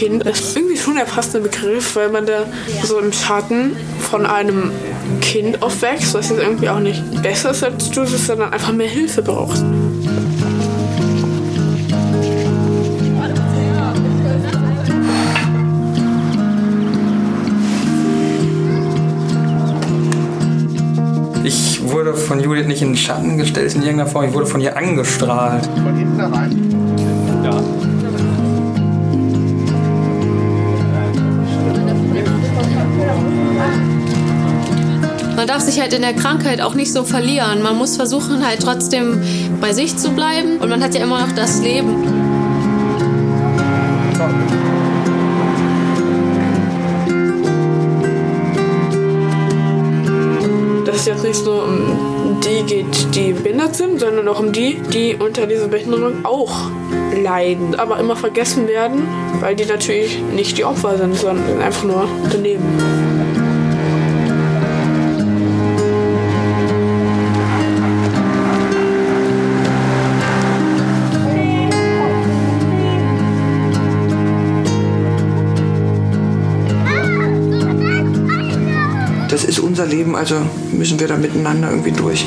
Kind ist irgendwie schon der passende Begriff, weil man da so im Schatten von einem Kind aufwächst, was jetzt irgendwie auch nicht besser ist als du, sondern einfach mehr Hilfe braucht. Ich wurde von Judith nicht in den Schatten gestellt in irgendeiner Form, ich wurde von ihr angestrahlt. Von hinten rein. Darf sich halt in der Krankheit auch nicht so verlieren. Man muss versuchen, halt trotzdem bei sich zu bleiben. Und man hat ja immer noch das Leben. Es jetzt nicht nur um die geht, die behindert sind, sondern auch um die, die unter dieser Behinderung auch leiden, aber immer vergessen werden, weil die natürlich nicht die Opfer sind, sondern einfach nur daneben. Unser Leben, also müssen wir da miteinander irgendwie durch.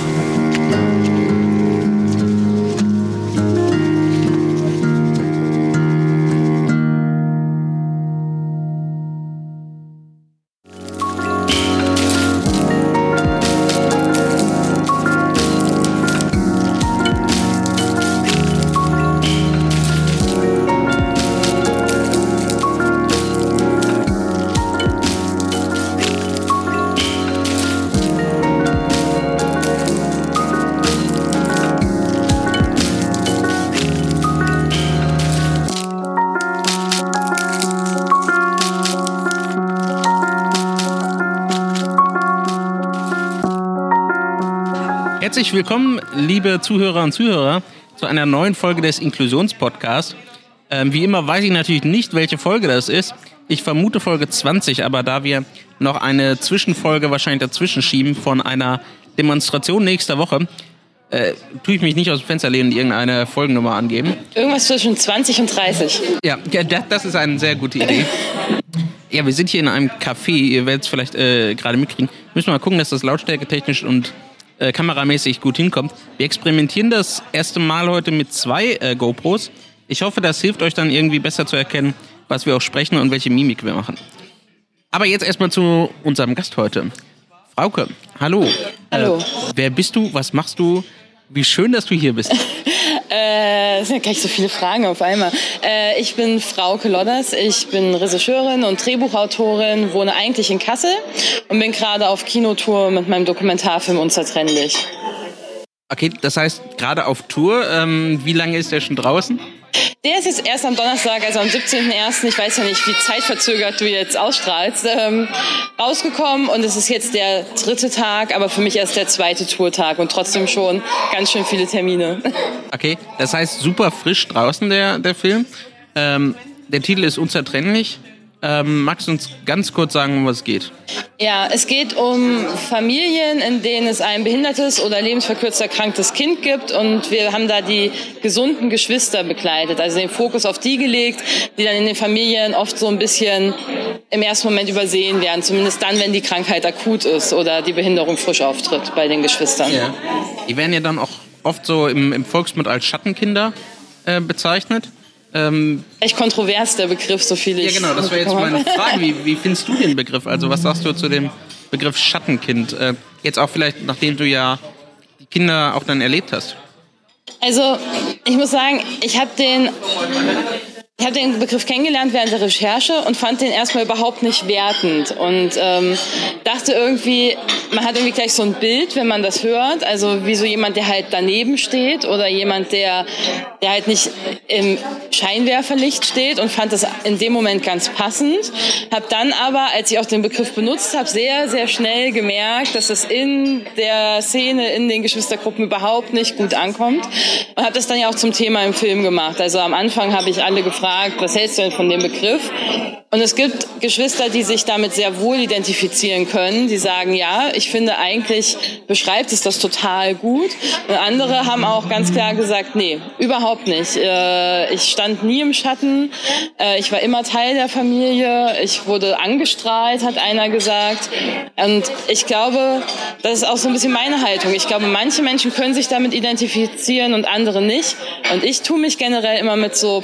Herzlich willkommen, liebe Zuhörer und Zuhörer, zu einer neuen Folge des Inklusionspodcasts. Ähm, wie immer weiß ich natürlich nicht, welche Folge das ist. Ich vermute Folge 20, aber da wir noch eine Zwischenfolge wahrscheinlich dazwischen schieben von einer Demonstration nächster Woche, äh, tue ich mich nicht aus dem Fenster lehnen und irgendeine Folgennummer angeben. Irgendwas zwischen 20 und 30. Ja, ja das, das ist eine sehr gute Idee. Ja, wir sind hier in einem Café, ihr werdet es vielleicht äh, gerade mitkriegen. Müssen wir mal gucken, dass das Lautstärke technisch und äh, kameramäßig gut hinkommt. Wir experimentieren das erste Mal heute mit zwei äh, GoPros. Ich hoffe, das hilft euch dann irgendwie besser zu erkennen, was wir auch sprechen und welche Mimik wir machen. Aber jetzt erstmal zu unserem Gast heute. Frauke, hallo. Hallo. Äh, wer bist du? Was machst du? Wie schön, dass du hier bist. Äh, sind ja gleich so viele Fragen auf einmal. Äh, ich bin Frauke Lodders, ich bin Regisseurin und Drehbuchautorin, wohne eigentlich in Kassel und bin gerade auf Kinotour mit meinem Dokumentarfilm Unzertrennlich. Okay, das heißt, gerade auf Tour, ähm, wie lange ist der schon draußen? Der ist jetzt erst am Donnerstag, also am 17.01., ich weiß ja nicht, wie zeitverzögert du jetzt ausstrahlst, ähm, rausgekommen und es ist jetzt der dritte Tag, aber für mich erst der zweite Tourtag und trotzdem schon ganz schön viele Termine. Okay, das heißt super frisch draußen der, der Film. Ähm, der Titel ist unzertrennlich. Ähm, magst du uns ganz kurz sagen, um was es geht? Ja, es geht um Familien, in denen es ein behindertes oder lebensverkürzt erkranktes Kind gibt und wir haben da die gesunden Geschwister begleitet, also den Fokus auf die gelegt, die dann in den Familien oft so ein bisschen im ersten Moment übersehen werden, zumindest dann, wenn die Krankheit akut ist oder die Behinderung frisch auftritt bei den Geschwistern. Ja. Die werden ja dann auch oft so im, im Volksmund als Schattenkinder äh, bezeichnet. Ähm, Echt kontrovers der Begriff, so viel ich. Ja, genau, das wäre jetzt meine Frage. Wie, wie findest du den Begriff? Also, was sagst du zu dem Begriff Schattenkind? Äh, jetzt auch vielleicht, nachdem du ja die Kinder auch dann erlebt hast. Also, ich muss sagen, ich habe den ich habe den Begriff kennengelernt während der Recherche und fand den erstmal überhaupt nicht wertend und ähm, dachte irgendwie, man hat irgendwie gleich so ein Bild, wenn man das hört, also wie so jemand, der halt daneben steht oder jemand, der, der halt nicht im Scheinwerferlicht steht und fand das in dem Moment ganz passend. Habe dann aber, als ich auch den Begriff benutzt habe, sehr, sehr schnell gemerkt, dass das in der Szene, in den Geschwistergruppen überhaupt nicht gut ankommt und habe das dann ja auch zum Thema im Film gemacht. Also am Anfang habe ich alle gefragt, gefragt, was hältst du denn von dem Begriff? Und es gibt Geschwister, die sich damit sehr wohl identifizieren können. Die sagen, ja, ich finde eigentlich beschreibt es das total gut. Und andere haben auch ganz klar gesagt, nee, überhaupt nicht. Äh, ich stand nie im Schatten. Äh, ich war immer Teil der Familie. Ich wurde angestrahlt, hat einer gesagt. Und ich glaube, das ist auch so ein bisschen meine Haltung. Ich glaube, manche Menschen können sich damit identifizieren und andere nicht. Und ich tue mich generell immer mit so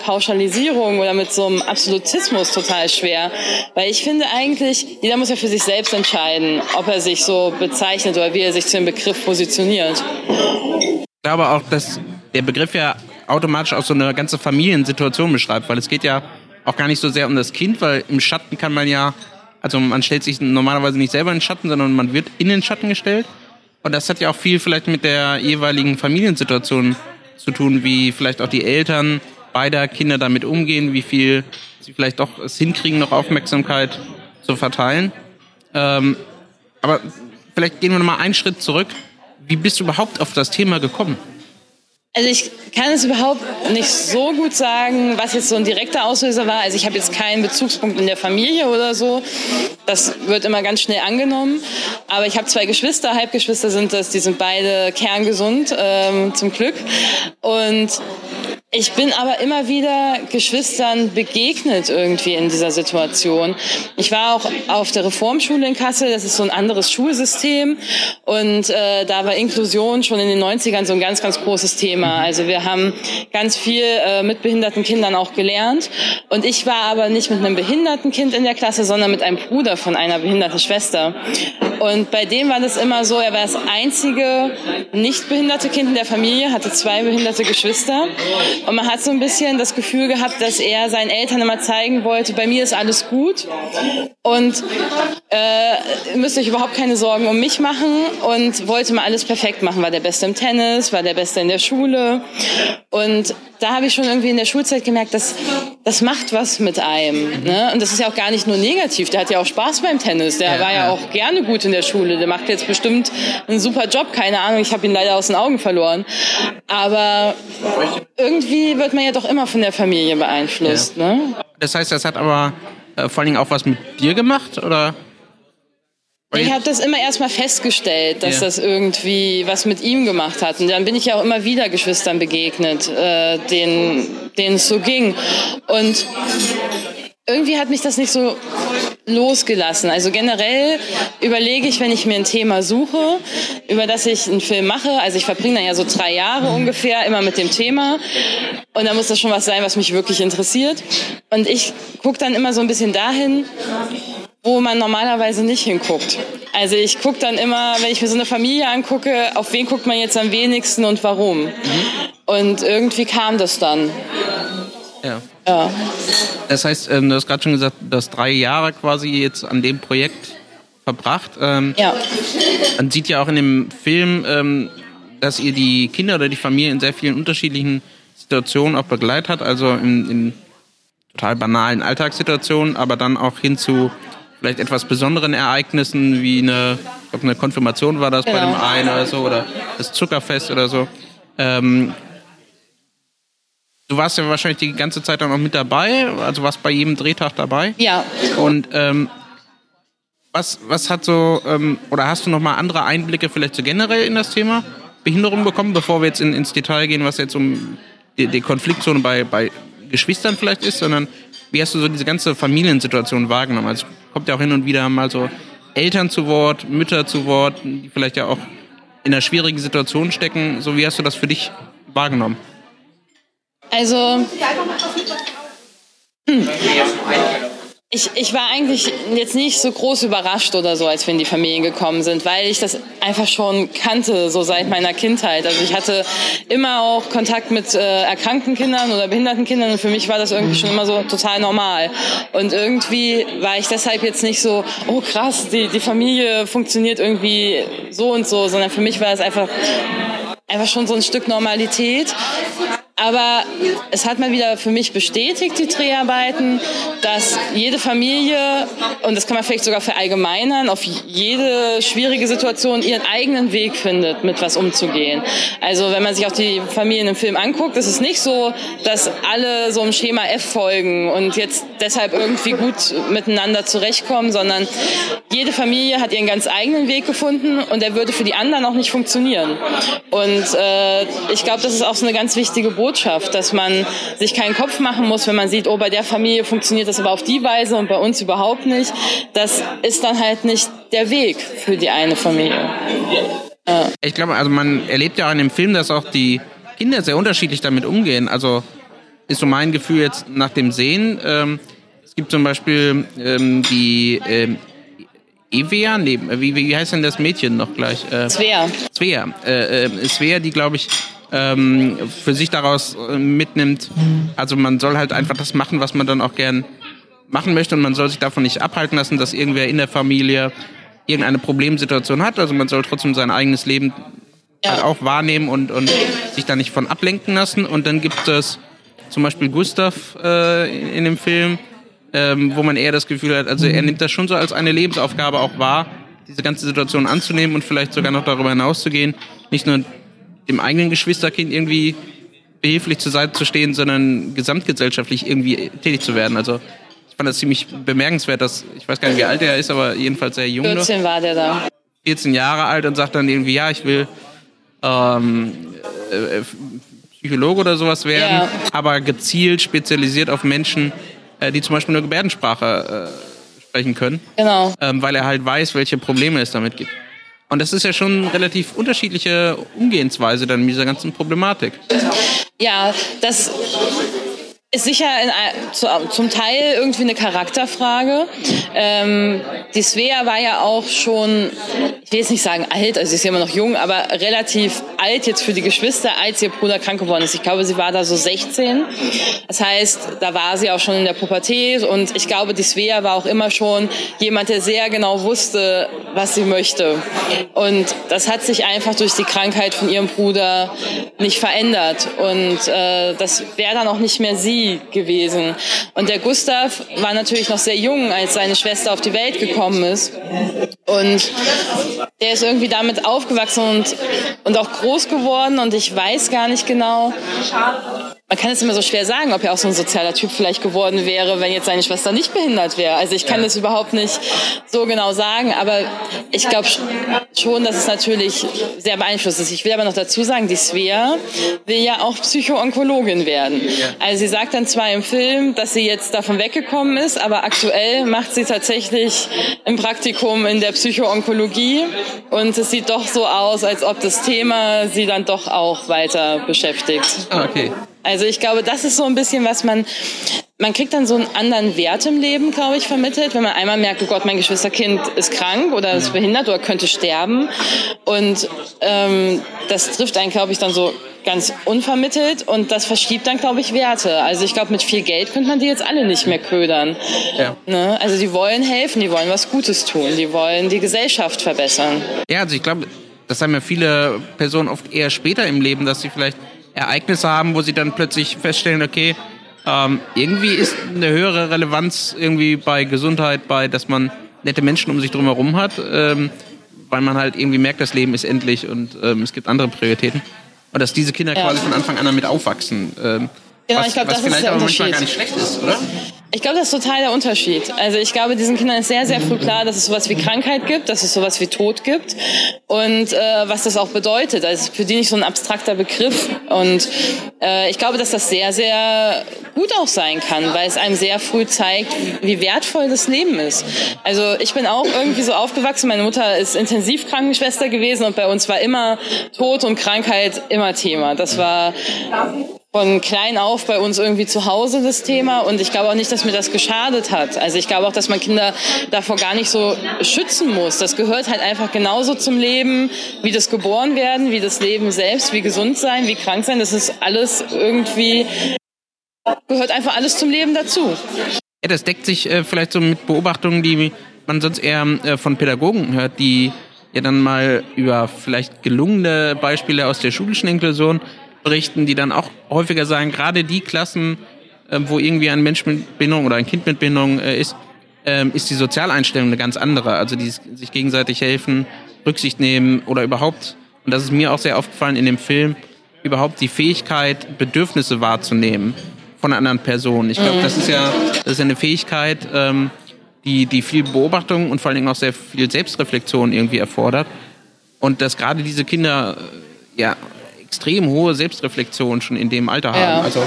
Pauschalisierung oder mit so einem Absolutismus total schwer. Weil ich finde eigentlich, jeder muss ja für sich selbst entscheiden, ob er sich so bezeichnet oder wie er sich zu dem Begriff positioniert. Ich glaube auch, dass der Begriff ja automatisch auch so eine ganze Familiensituation beschreibt, weil es geht ja auch gar nicht so sehr um das Kind, weil im Schatten kann man ja, also man stellt sich normalerweise nicht selber in den Schatten, sondern man wird in den Schatten gestellt. Und das hat ja auch viel vielleicht mit der jeweiligen Familiensituation zu tun, wie vielleicht auch die Eltern beider Kinder damit umgehen, wie viel sie vielleicht doch es hinkriegen, noch Aufmerksamkeit zu verteilen. Ähm, aber vielleicht gehen wir nochmal einen Schritt zurück. Wie bist du überhaupt auf das Thema gekommen? Also ich kann es überhaupt nicht so gut sagen, was jetzt so ein direkter Auslöser war. Also ich habe jetzt keinen Bezugspunkt in der Familie oder so. Das wird immer ganz schnell angenommen. Aber ich habe zwei Geschwister, Halbgeschwister sind das, die sind beide kerngesund, ähm, zum Glück. Und ich bin aber immer wieder Geschwistern begegnet irgendwie in dieser Situation. Ich war auch auf der Reformschule in Kassel, das ist so ein anderes Schulsystem und äh, da war Inklusion schon in den 90ern so ein ganz, ganz großes Thema. Also wir haben ganz viel äh, mit behinderten Kindern auch gelernt und ich war aber nicht mit einem behinderten Kind in der Klasse, sondern mit einem Bruder von einer behinderten Schwester. Und bei dem war das immer so, er war das einzige nicht behinderte Kind in der Familie, hatte zwei behinderte Geschwister und man hat so ein bisschen das Gefühl gehabt, dass er seinen Eltern immer zeigen wollte, bei mir ist alles gut und äh, müsst euch überhaupt keine Sorgen um mich machen und wollte mal alles perfekt machen. War der Beste im Tennis, war der Beste in der Schule und da habe ich schon irgendwie in der Schulzeit gemerkt, dass das macht was mit einem. Ne? Und das ist ja auch gar nicht nur negativ. Der hat ja auch Spaß beim Tennis. Der war ja, ja, auch gerne gut in der Schule. Der macht jetzt bestimmt einen super Job. Keine Ahnung, ich habe ihn leider aus den Augen verloren. Aber irgendwie wird man ja doch immer von der Familie beeinflusst. Ja. Ne? Das heißt, das hat aber äh, vor allen Dingen auch was mit dir gemacht, oder? Ich habe das immer erstmal festgestellt, dass ja. das irgendwie was mit ihm gemacht hat. Und dann bin ich ja auch immer wieder Geschwistern begegnet, äh, denen, denen es so ging. Und irgendwie hat mich das nicht so losgelassen. Also generell überlege ich, wenn ich mir ein Thema suche, über das ich einen Film mache, also ich verbringe dann ja so drei Jahre ungefähr immer mit dem Thema und da muss das schon was sein, was mich wirklich interessiert. Und ich gucke dann immer so ein bisschen dahin, wo man normalerweise nicht hinguckt. Also ich gucke dann immer, wenn ich mir so eine Familie angucke, auf wen guckt man jetzt am wenigsten und warum. Mhm. Und irgendwie kam das dann. Ja. Ja. Das heißt, ähm, du hast gerade schon gesagt, du hast drei Jahre quasi jetzt an dem Projekt verbracht. Ähm, ja. Man sieht ja auch in dem Film, ähm, dass ihr die Kinder oder die Familie in sehr vielen unterschiedlichen Situationen auch begleitet hat, also in, in total banalen Alltagssituationen, aber dann auch hin zu vielleicht etwas besonderen Ereignissen wie eine, ich glaube, eine Konfirmation war das genau. bei dem einen oder so oder das Zuckerfest oder so. Ähm, du warst ja wahrscheinlich die ganze Zeit dann auch mit dabei, also warst bei jedem Drehtag dabei. Ja. Und ähm, was, was hat so, ähm, oder hast du nochmal andere Einblicke vielleicht so generell in das Thema Behinderung bekommen, bevor wir jetzt in, ins Detail gehen, was jetzt um die, die Konfliktzone bei, bei Geschwistern vielleicht ist, sondern wie hast du so diese ganze Familiensituation wahrgenommen? Also kommt ja auch hin und wieder mal so Eltern zu Wort, Mütter zu Wort, die vielleicht ja auch in einer schwierigen Situation stecken. So wie hast du das für dich wahrgenommen? Also hm. Ich, ich war eigentlich jetzt nicht so groß überrascht oder so, als wir in die Familien gekommen sind, weil ich das einfach schon kannte, so seit meiner Kindheit. Also ich hatte immer auch Kontakt mit äh, erkrankten Kindern oder behinderten Kindern und für mich war das irgendwie schon immer so total normal. Und irgendwie war ich deshalb jetzt nicht so, oh krass, die, die Familie funktioniert irgendwie so und so, sondern für mich war es einfach einfach schon so ein Stück Normalität. Aber es hat mal wieder für mich bestätigt, die Dreharbeiten, dass jede Familie, und das kann man vielleicht sogar verallgemeinern, auf jede schwierige Situation ihren eigenen Weg findet, mit was umzugehen. Also wenn man sich auch die Familien im Film anguckt, ist es nicht so, dass alle so einem Schema F folgen und jetzt deshalb irgendwie gut miteinander zurechtkommen, sondern jede Familie hat ihren ganz eigenen Weg gefunden und der würde für die anderen auch nicht funktionieren. Und äh, ich glaube, das ist auch so eine ganz wichtige Botschaft Botschaft, dass man sich keinen Kopf machen muss, wenn man sieht, oh, bei der Familie funktioniert das aber auf die Weise und bei uns überhaupt nicht. Das ist dann halt nicht der Weg für die eine Familie. Ja. Ich glaube, also man erlebt ja auch in dem Film, dass auch die Kinder sehr unterschiedlich damit umgehen. Also ist so mein Gefühl jetzt nach dem Sehen. Ähm, es gibt zum Beispiel ähm, die ähm, Evea, nee, wie, wie heißt denn das Mädchen noch gleich? Äh, Svea. Svea. Äh, äh, Svea, die glaube ich ähm, für sich daraus äh, mitnimmt. Also man soll halt einfach das machen, was man dann auch gern machen möchte und man soll sich davon nicht abhalten lassen, dass irgendwer in der Familie irgendeine Problemsituation hat. Also man soll trotzdem sein eigenes Leben halt auch wahrnehmen und, und sich da nicht von ablenken lassen. Und dann gibt es zum Beispiel Gustav äh, in, in dem Film, ähm, wo man eher das Gefühl hat, also er nimmt das schon so als eine Lebensaufgabe auch wahr, diese ganze Situation anzunehmen und vielleicht sogar noch darüber hinauszugehen, nicht nur dem eigenen Geschwisterkind irgendwie behilflich zur Seite zu stehen, sondern gesamtgesellschaftlich irgendwie tätig zu werden. Also ich fand das ziemlich bemerkenswert, dass, ich weiß gar nicht, wie alt er ist, aber jedenfalls sehr jung 14 war der da. 14 Jahre alt und sagt dann irgendwie, ja, ich will ähm, äh, Psychologe oder sowas werden, ja. aber gezielt spezialisiert auf Menschen, äh, die zum Beispiel nur Gebärdensprache äh, sprechen können. Genau. Ähm, weil er halt weiß, welche Probleme es damit gibt. Und das ist ja schon relativ unterschiedliche Umgehensweise dann mit dieser ganzen Problematik. Ja, das ist sicher in, zum Teil irgendwie eine Charakterfrage. Ähm, die Svea war ja auch schon, ich will jetzt nicht sagen alt, also sie ist ja immer noch jung, aber relativ alt jetzt für die Geschwister, als ihr Bruder krank geworden ist. Ich glaube, sie war da so 16. Das heißt, da war sie auch schon in der Pubertät und ich glaube, die Svea war auch immer schon jemand, der sehr genau wusste, was sie möchte. Und das hat sich einfach durch die Krankheit von ihrem Bruder nicht verändert. Und äh, das wäre dann auch nicht mehr sie gewesen. Und der Gustav war natürlich noch sehr jung, als seine Schwester auf die Welt gekommen ist. Und der ist irgendwie damit aufgewachsen und, und auch groß geworden. Und ich weiß gar nicht genau, man kann es immer so schwer sagen, ob er auch so ein sozialer Typ vielleicht geworden wäre, wenn jetzt seine Schwester nicht behindert wäre. Also ich kann ja. das überhaupt nicht so genau sagen, aber ich glaube schon, dass es natürlich sehr beeinflusst ist. Ich will aber noch dazu sagen, die Svea will ja auch Psychoonkologin werden. Also sie sagt dann zwar im Film, dass sie jetzt davon weggekommen ist, aber aktuell macht sie tatsächlich ein Praktikum in der Psychoonkologie und es sieht doch so aus, als ob das Thema sie dann doch auch weiter beschäftigt. Ah, okay. Also ich glaube, das ist so ein bisschen, was man, man kriegt dann so einen anderen Wert im Leben, glaube ich, vermittelt, wenn man einmal merkt, oh Gott, mein Geschwisterkind ist krank oder ist behindert oder könnte sterben. Und ähm, das trifft einen, glaube ich, dann so ganz unvermittelt und das verschiebt dann, glaube ich, Werte. Also ich glaube, mit viel Geld könnte man die jetzt alle nicht mehr ködern. Ja. Ne? Also die wollen helfen, die wollen was Gutes tun, die wollen die Gesellschaft verbessern. Ja, also ich glaube, das haben ja viele Personen oft eher später im Leben, dass sie vielleicht Ereignisse haben, wo sie dann plötzlich feststellen, okay, ähm, irgendwie ist eine höhere Relevanz irgendwie bei Gesundheit, bei, dass man nette Menschen um sich drumherum hat, ähm, weil man halt irgendwie merkt, das Leben ist endlich und ähm, es gibt andere Prioritäten. Und dass diese Kinder ja. quasi von Anfang an damit aufwachsen. Genau, was, ich glaube, das ist der manchmal gar nicht schlecht ist, oder? Ich glaube, das ist total der Unterschied. Also ich glaube, diesen Kindern ist sehr, sehr früh klar, dass es sowas wie Krankheit gibt, dass es sowas wie Tod gibt und äh, was das auch bedeutet. Also für die nicht so ein abstrakter Begriff. Und äh, ich glaube, dass das sehr, sehr gut auch sein kann, weil es einem sehr früh zeigt, wie wertvoll das Leben ist. Also ich bin auch irgendwie so aufgewachsen. Meine Mutter ist Intensivkrankenschwester gewesen und bei uns war immer Tod und Krankheit immer Thema. Das war von klein auf bei uns irgendwie zu Hause das Thema und ich glaube auch nicht, dass mir das geschadet hat. Also ich glaube auch, dass man Kinder davor gar nicht so schützen muss. Das gehört halt einfach genauso zum Leben, wie das geboren werden, wie das Leben selbst, wie gesund sein, wie krank sein. Das ist alles irgendwie, gehört einfach alles zum Leben dazu. Ja, das deckt sich äh, vielleicht so mit Beobachtungen, die man sonst eher äh, von Pädagogen hört, die ja dann mal über vielleicht gelungene Beispiele aus der schulischen Inklusion berichten, die dann auch häufiger sagen, gerade die Klassen, äh, wo irgendwie ein Mensch mit Behinderung oder ein Kind mit Behinderung äh, ist, äh, ist die Sozialeinstellung eine ganz andere. Also die sich gegenseitig helfen, Rücksicht nehmen oder überhaupt, und das ist mir auch sehr aufgefallen in dem Film, überhaupt die Fähigkeit, Bedürfnisse wahrzunehmen von anderen Person. Ich glaube, mhm. das ist ja das ist eine Fähigkeit, ähm, die, die viel Beobachtung und vor allen Dingen auch sehr viel Selbstreflexion irgendwie erfordert. Und dass gerade diese Kinder äh, ja extrem hohe Selbstreflexion schon in dem Alter haben. Ja. Also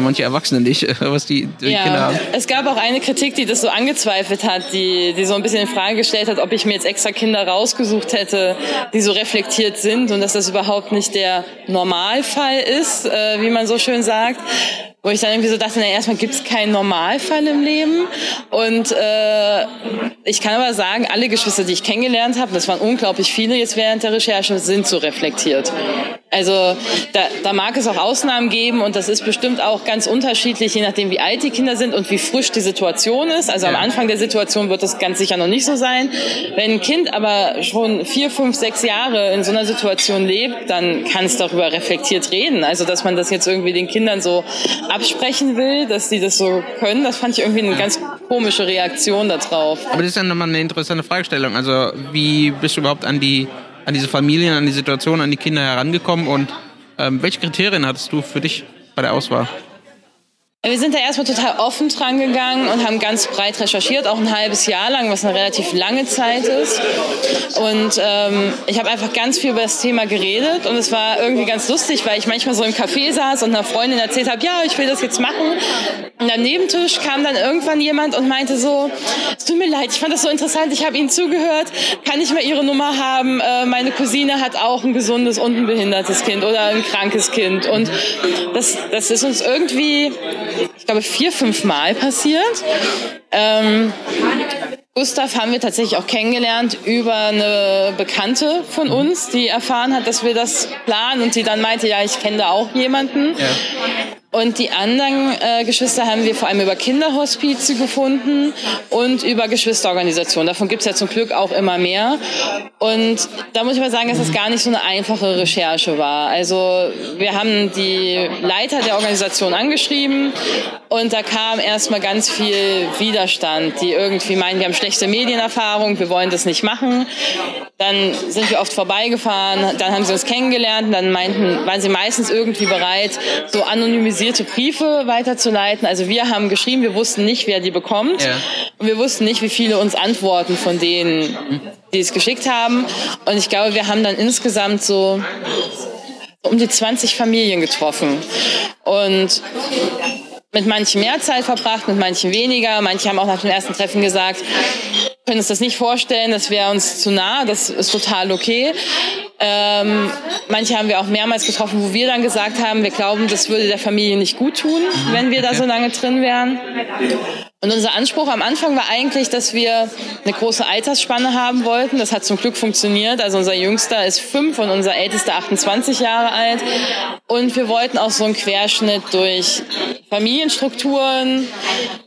manche Erwachsene nicht, was die, die ja. Kinder haben. Es gab auch eine Kritik, die das so angezweifelt hat, die, die so ein bisschen in Frage gestellt hat, ob ich mir jetzt extra Kinder rausgesucht hätte, die so reflektiert sind und dass das überhaupt nicht der Normalfall ist, äh, wie man so schön sagt. Wo ich dann irgendwie so dachte, na erstmal gibt es keinen Normalfall im Leben. Und äh, ich kann aber sagen, alle Geschwister, die ich kennengelernt habe, das waren unglaublich viele jetzt während der Recherche, sind so reflektiert. Also da, da mag es auch Ausnahmen geben und das ist bestimmt auch ganz unterschiedlich, je nachdem wie alt die Kinder sind und wie frisch die Situation ist. Also am Anfang der Situation wird das ganz sicher noch nicht so sein. Wenn ein Kind aber schon vier, fünf, sechs Jahre in so einer Situation lebt, dann kann es darüber reflektiert reden. Also dass man das jetzt irgendwie den Kindern so absprechen will, dass die das so können, das fand ich irgendwie eine ganz komische Reaktion darauf. Aber das ist ja nochmal eine interessante Fragestellung. Also wie bist du überhaupt an die an diese Familien, an die Situation, an die Kinder herangekommen und ähm, welche Kriterien hattest du für dich bei der Auswahl? Wir sind da erstmal total offen dran gegangen und haben ganz breit recherchiert, auch ein halbes Jahr lang, was eine relativ lange Zeit ist. Und ähm, ich habe einfach ganz viel über das Thema geredet und es war irgendwie ganz lustig, weil ich manchmal so im Café saß und einer Freundin erzählt habe, ja, ich will das jetzt machen. Und am Nebentisch kam dann irgendwann jemand und meinte so, es tut mir leid, ich fand das so interessant, ich habe Ihnen zugehört, kann ich mal Ihre Nummer haben? Äh, meine Cousine hat auch ein gesundes und ein behindertes Kind oder ein krankes Kind. Und das, das ist uns irgendwie ich glaube, vier, fünf Mal passiert. Ähm, Gustav haben wir tatsächlich auch kennengelernt über eine Bekannte von uns, die erfahren hat, dass wir das planen und die dann meinte, ja, ich kenne da auch jemanden. Ja. Und die anderen äh, Geschwister haben wir vor allem über Kinderhospize gefunden und über Geschwisterorganisationen. Davon gibt es ja zum Glück auch immer mehr. Und da muss ich mal sagen, dass das gar nicht so eine einfache Recherche war. Also wir haben die Leiter der Organisation angeschrieben und da kam erstmal ganz viel Widerstand, die irgendwie meinen, wir haben schlechte Medienerfahrung, wir wollen das nicht machen. Dann sind wir oft vorbeigefahren, dann haben sie uns kennengelernt und dann meinten, waren sie meistens irgendwie bereit, so anonymisiert anonymisierte Briefe weiterzuleiten. Also wir haben geschrieben, wir wussten nicht, wer die bekommt. Ja. Und wir wussten nicht, wie viele uns antworten von denen, die es geschickt haben. Und ich glaube, wir haben dann insgesamt so um die 20 Familien getroffen. Und mit manchen mehr Zeit verbracht, mit manchen weniger. Manche haben auch nach dem ersten Treffen gesagt, können uns das nicht vorstellen, das wäre uns zu nah, das ist total okay. Ähm, manche haben wir auch mehrmals getroffen, wo wir dann gesagt haben, wir glauben, das würde der Familie nicht gut tun, wenn wir da so lange drin wären. Und unser Anspruch am Anfang war eigentlich, dass wir eine große Altersspanne haben wollten. Das hat zum Glück funktioniert. Also unser Jüngster ist fünf und unser Ältester 28 Jahre alt. Und wir wollten auch so einen Querschnitt durch Familienstrukturen,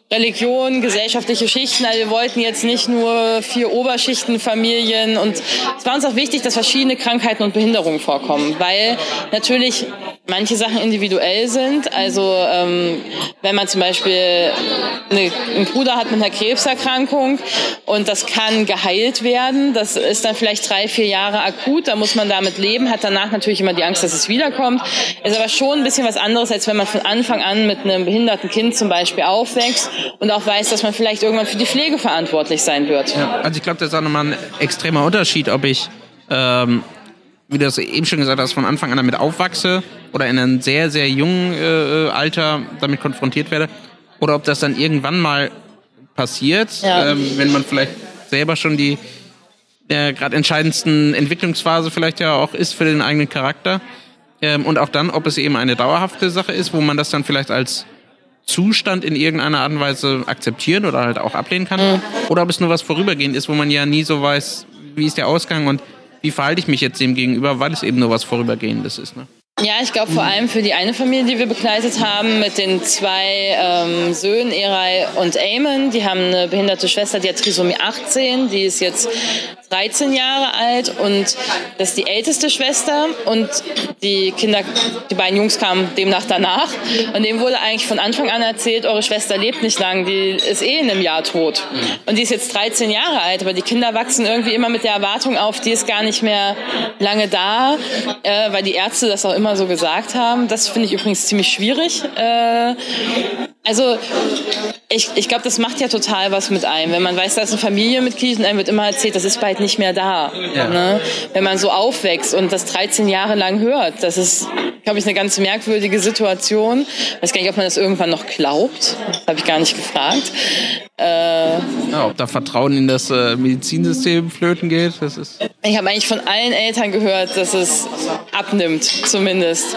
Religion, gesellschaftliche Schichten. Also wir wollten jetzt nicht nur vier Oberschichtenfamilien und es war uns auch wichtig, dass verschiedene Krankheiten und Behinderungen vorkommen, weil natürlich manche Sachen individuell sind. Also ähm, wenn man zum Beispiel eine, einen Bruder hat mit einer Krebserkrankung und das kann geheilt werden, das ist dann vielleicht drei, vier Jahre akut, da muss man damit leben, hat danach natürlich immer die Angst, dass es wiederkommt. Ist aber schon ein bisschen was anderes, als wenn man von Anfang an mit einem behinderten Kind zum Beispiel aufwächst und auch weiß, dass man vielleicht irgendwann für die Pflege verantwortlich sein wird. Ja, also ich glaube, das ist auch nochmal ein extremer Unterschied, ob ich, ähm, wie du das eben schon gesagt hast, von Anfang an damit aufwachse oder in einem sehr, sehr jungen äh, Alter damit konfrontiert werde oder ob das dann irgendwann mal passiert, ja. ähm, wenn man vielleicht selber schon die der gerade entscheidendsten Entwicklungsphase vielleicht ja auch ist für den eigenen Charakter. Ähm, und auch dann, ob es eben eine dauerhafte Sache ist, wo man das dann vielleicht als Zustand in irgendeiner Art und Weise akzeptieren oder halt auch ablehnen kann. Mhm. Oder ob es nur was vorübergehend ist, wo man ja nie so weiß, wie ist der Ausgang und wie verhalte ich mich jetzt dem gegenüber, weil es eben nur was Vorübergehendes ist. Ne? Ja, ich glaube vor allem für die eine Familie, die wir begleitet haben, mit den zwei ähm, Söhnen, Eray und Eamon. Die haben eine behinderte Schwester, die hat Trisomie 18, die ist jetzt 13 Jahre alt und das ist die älteste Schwester und die Kinder, die beiden Jungs kamen demnach danach. Und dem wurde eigentlich von Anfang an erzählt, eure Schwester lebt nicht lang, die ist eh in einem Jahr tot. Und die ist jetzt 13 Jahre alt, aber die Kinder wachsen irgendwie immer mit der Erwartung auf, die ist gar nicht mehr lange da, äh, weil die Ärzte das auch immer so gesagt haben. Das finde ich übrigens ziemlich schwierig. Äh, also ich, ich glaube, das macht ja total was mit einem. Wenn man weiß, da ist ein Familienmitglied und einem wird immer erzählt, das ist bald nicht mehr da. Ja. Ne? Wenn man so aufwächst und das 13 Jahre lang hört, das ist, glaube ich, eine ganz merkwürdige Situation. Ich weiß gar nicht, ob man das irgendwann noch glaubt. Das habe ich gar nicht gefragt. Äh, ja, ob da Vertrauen in das äh, Medizinsystem flöten geht, das ist. Ich habe eigentlich von allen Eltern gehört, dass es abnimmt, zumindest.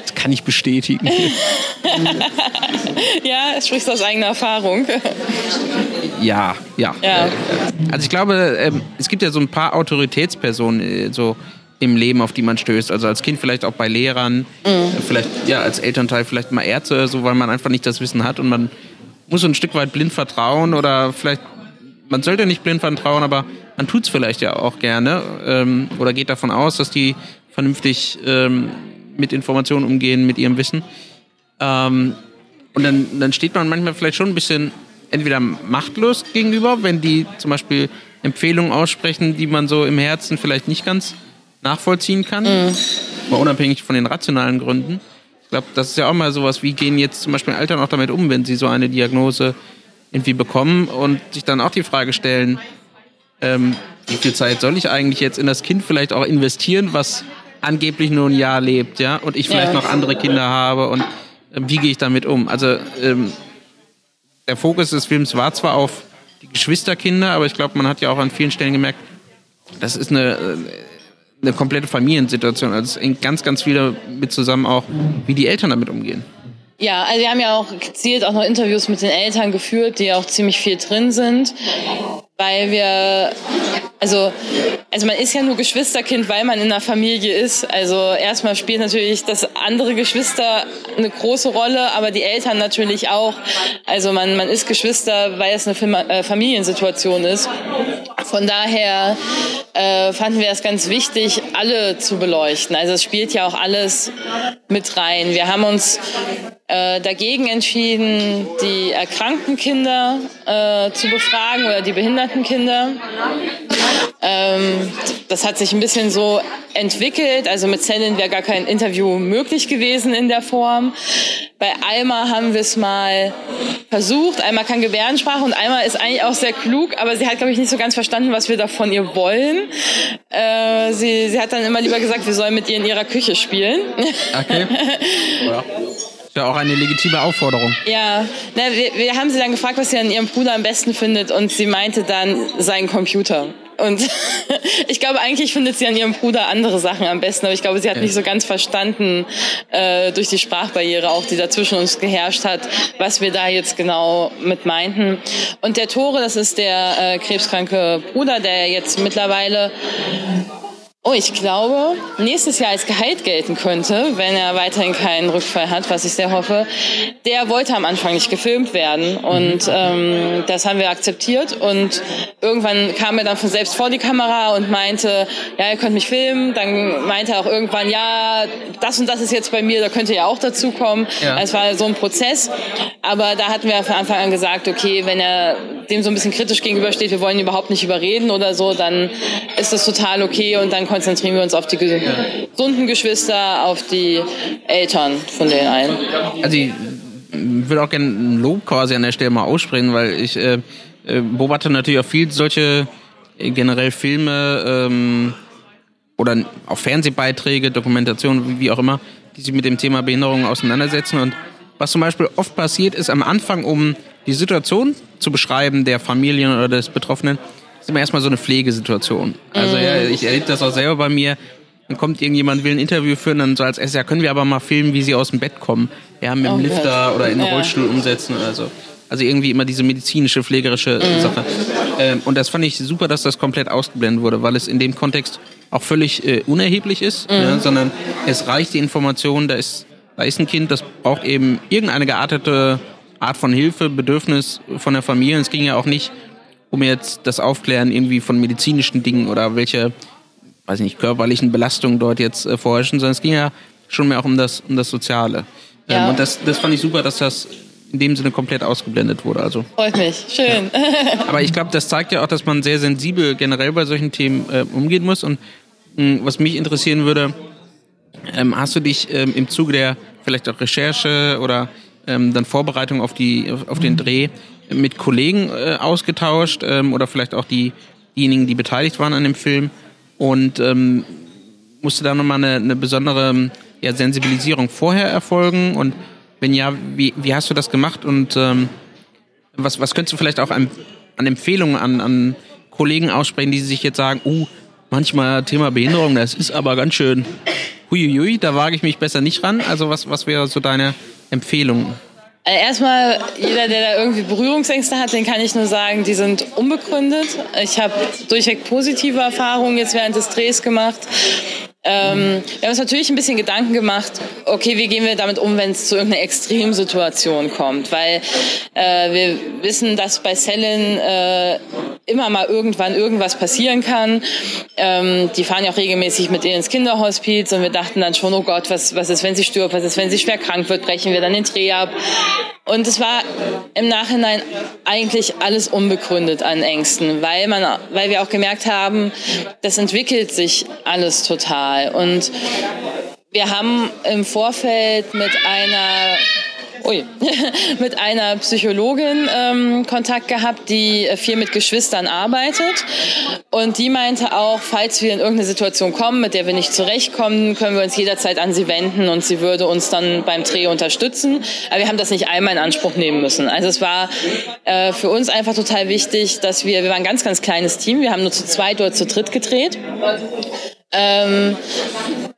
Das kann ich bestätigen. ja, sprichst aus eigener Erfahrung. Ja, ja. ja. Also ich glaube, ähm, es gibt ja so ein paar Autoritätspersonen äh, so im Leben, auf die man stößt. Also als Kind vielleicht auch bei Lehrern, mhm. vielleicht ja als Elternteil vielleicht mal Ärzte, so weil man einfach nicht das Wissen hat und man muss ein Stück weit blind vertrauen oder vielleicht man sollte nicht blind vertrauen, aber man tut es vielleicht ja auch gerne ähm, oder geht davon aus, dass die vernünftig ähm, mit Informationen umgehen, mit ihrem Wissen. Ähm, und dann, dann steht man manchmal vielleicht schon ein bisschen entweder machtlos gegenüber, wenn die zum Beispiel Empfehlungen aussprechen, die man so im Herzen vielleicht nicht ganz nachvollziehen kann, mhm. mal unabhängig von den rationalen Gründen. Ich glaube, das ist ja auch mal sowas, wie gehen jetzt zum Beispiel Eltern auch damit um, wenn sie so eine Diagnose irgendwie bekommen und sich dann auch die Frage stellen, ähm, wie viel Zeit soll ich eigentlich jetzt in das Kind vielleicht auch investieren, was angeblich nur ein Jahr lebt, ja, und ich vielleicht ja. noch andere Kinder habe und äh, wie gehe ich damit um? Also ähm, der Fokus des Films war zwar auf die Geschwisterkinder, aber ich glaube, man hat ja auch an vielen Stellen gemerkt, das ist eine, äh, eine komplette Familiensituation. Also es hängt ganz, ganz viel mit zusammen auch, wie die Eltern damit umgehen. Ja, also wir haben ja auch gezielt auch noch Interviews mit den Eltern geführt, die auch ziemlich viel drin sind weil wir, also, also man ist ja nur Geschwisterkind, weil man in einer Familie ist. Also erstmal spielt natürlich das andere Geschwister eine große Rolle, aber die Eltern natürlich auch. Also man, man ist Geschwister, weil es eine äh, Familiensituation ist. Von daher äh, fanden wir es ganz wichtig, alle zu beleuchten. Also es spielt ja auch alles mit rein. Wir haben uns äh, dagegen entschieden, die erkrankten Kinder äh, zu befragen oder die behinderten Kinder. Ähm, das hat sich ein bisschen so entwickelt. Also mit Zellen wäre gar kein Interview möglich gewesen in der Form. Bei Alma haben wir es mal versucht. Alma kann Gebärdensprache und Alma ist eigentlich auch sehr klug, aber sie hat, glaube ich, nicht so ganz verstanden, was wir da von ihr wollen. Äh, sie, sie hat dann immer lieber gesagt, wir sollen mit ihr in ihrer Küche spielen. Okay. Ja. Ja auch eine legitime Aufforderung. Ja, Na, wir, wir haben sie dann gefragt, was sie an ihrem Bruder am besten findet und sie meinte dann seinen Computer. Und ich glaube, eigentlich findet sie an ihrem Bruder andere Sachen am besten, aber ich glaube, sie hat nicht so ganz verstanden äh, durch die Sprachbarriere auch, die da zwischen uns geherrscht hat, was wir da jetzt genau mit meinten. Und der Tore, das ist der äh, krebskranke Bruder, der jetzt mittlerweile Oh, ich glaube, nächstes Jahr als Gehalt gelten könnte, wenn er weiterhin keinen Rückfall hat, was ich sehr hoffe. Der wollte am Anfang nicht gefilmt werden und ähm, das haben wir akzeptiert und irgendwann kam er dann von selbst vor die Kamera und meinte, ja, ihr könnt mich filmen. Dann meinte er auch irgendwann, ja, das und das ist jetzt bei mir, da könnt ihr ja auch dazukommen. Ja. Es war so ein Prozess, aber da hatten wir von Anfang an gesagt, okay, wenn er dem so ein bisschen kritisch gegenübersteht, wir wollen ihn überhaupt nicht überreden oder so, dann ist das total okay und dann konzentrieren wir uns auf die gesunden Geschwister, auf die Eltern von den einen. Also ich würde auch gerne ein Lob quasi an der Stelle mal aussprechen, weil ich äh, äh beobachte natürlich auch viel solche äh, generell Filme ähm, oder auch Fernsehbeiträge, Dokumentationen, wie, wie auch immer, die sich mit dem Thema Behinderung auseinandersetzen. Und was zum Beispiel oft passiert, ist am Anfang, um die Situation zu beschreiben der Familien oder des Betroffenen, ist immer erstmal so eine Pflegesituation. Also ja, mhm. ich erlebe das auch selber bei mir. Dann kommt irgendjemand, will ein Interview führen, dann so als erstes, ja, können wir aber mal filmen, wie sie aus dem Bett kommen. Ja, mit dem oh, Lifter oder in den. Rollstuhl umsetzen oder so. Also irgendwie immer diese medizinische, pflegerische mhm. Sache. Ähm, und das fand ich super, dass das komplett ausgeblendet wurde, weil es in dem Kontext auch völlig äh, unerheblich ist, mhm. ja, sondern es reicht die Information, da ist, da ist ein Kind, das braucht eben irgendeine geartete Art von Hilfe, Bedürfnis von der Familie. Und es ging ja auch nicht um jetzt das Aufklären irgendwie von medizinischen Dingen oder welche, weiß ich nicht, körperlichen Belastungen dort jetzt äh, vorherrschen, sondern es ging ja schon mehr auch um das, um das Soziale. Ja. Ähm, und das, das fand ich super, dass das in dem Sinne komplett ausgeblendet wurde. Also. Freut mich, schön. Ja. Aber ich glaube, das zeigt ja auch, dass man sehr sensibel generell bei solchen Themen äh, umgehen muss. Und mh, hm, was mich interessieren würde, ähm, hast du dich ähm, im Zuge der vielleicht auch Recherche oder ähm, dann Vorbereitung auf, die, auf, auf den Dreh mit Kollegen äh, ausgetauscht ähm, oder vielleicht auch die, diejenigen, die beteiligt waren an dem Film und ähm, musste da nochmal eine, eine besondere ja, Sensibilisierung vorher erfolgen und wenn ja, wie, wie hast du das gemacht und ähm, was, was könntest du vielleicht auch an, an Empfehlungen an, an Kollegen aussprechen, die sich jetzt sagen, uh, manchmal Thema Behinderung, das ist aber ganz schön huiuiui, da wage ich mich besser nicht ran. Also was, was wäre so deine Empfehlung? Also erstmal, jeder, der da irgendwie Berührungsängste hat, den kann ich nur sagen, die sind unbegründet. Ich habe durchweg positive Erfahrungen jetzt während des Drehs gemacht. Ähm, wir haben uns natürlich ein bisschen Gedanken gemacht, okay, wie gehen wir damit um, wenn es zu irgendeiner Extremsituation kommt? Weil äh, wir wissen, dass bei Cellen äh, immer mal irgendwann irgendwas passieren kann. Ähm, die fahren ja auch regelmäßig mit ihr ins Kinderhospiz und wir dachten dann schon, oh Gott, was, was ist, wenn sie stirbt? Was ist, wenn sie schwer krank wird? Brechen wir dann den Dreh ab? Und es war im Nachhinein eigentlich alles unbegründet an Ängsten, weil, man, weil wir auch gemerkt haben, das entwickelt sich alles total. Und wir haben im Vorfeld mit einer ui, mit einer Psychologin ähm, Kontakt gehabt, die viel mit Geschwistern arbeitet. Und die meinte auch, falls wir in irgendeine Situation kommen, mit der wir nicht zurechtkommen, können wir uns jederzeit an sie wenden und sie würde uns dann beim Dreh unterstützen. Aber wir haben das nicht einmal in Anspruch nehmen müssen. Also es war äh, für uns einfach total wichtig, dass wir, wir waren ein ganz, ganz kleines Team. Wir haben nur zu zweit oder zu dritt gedreht. Ähm,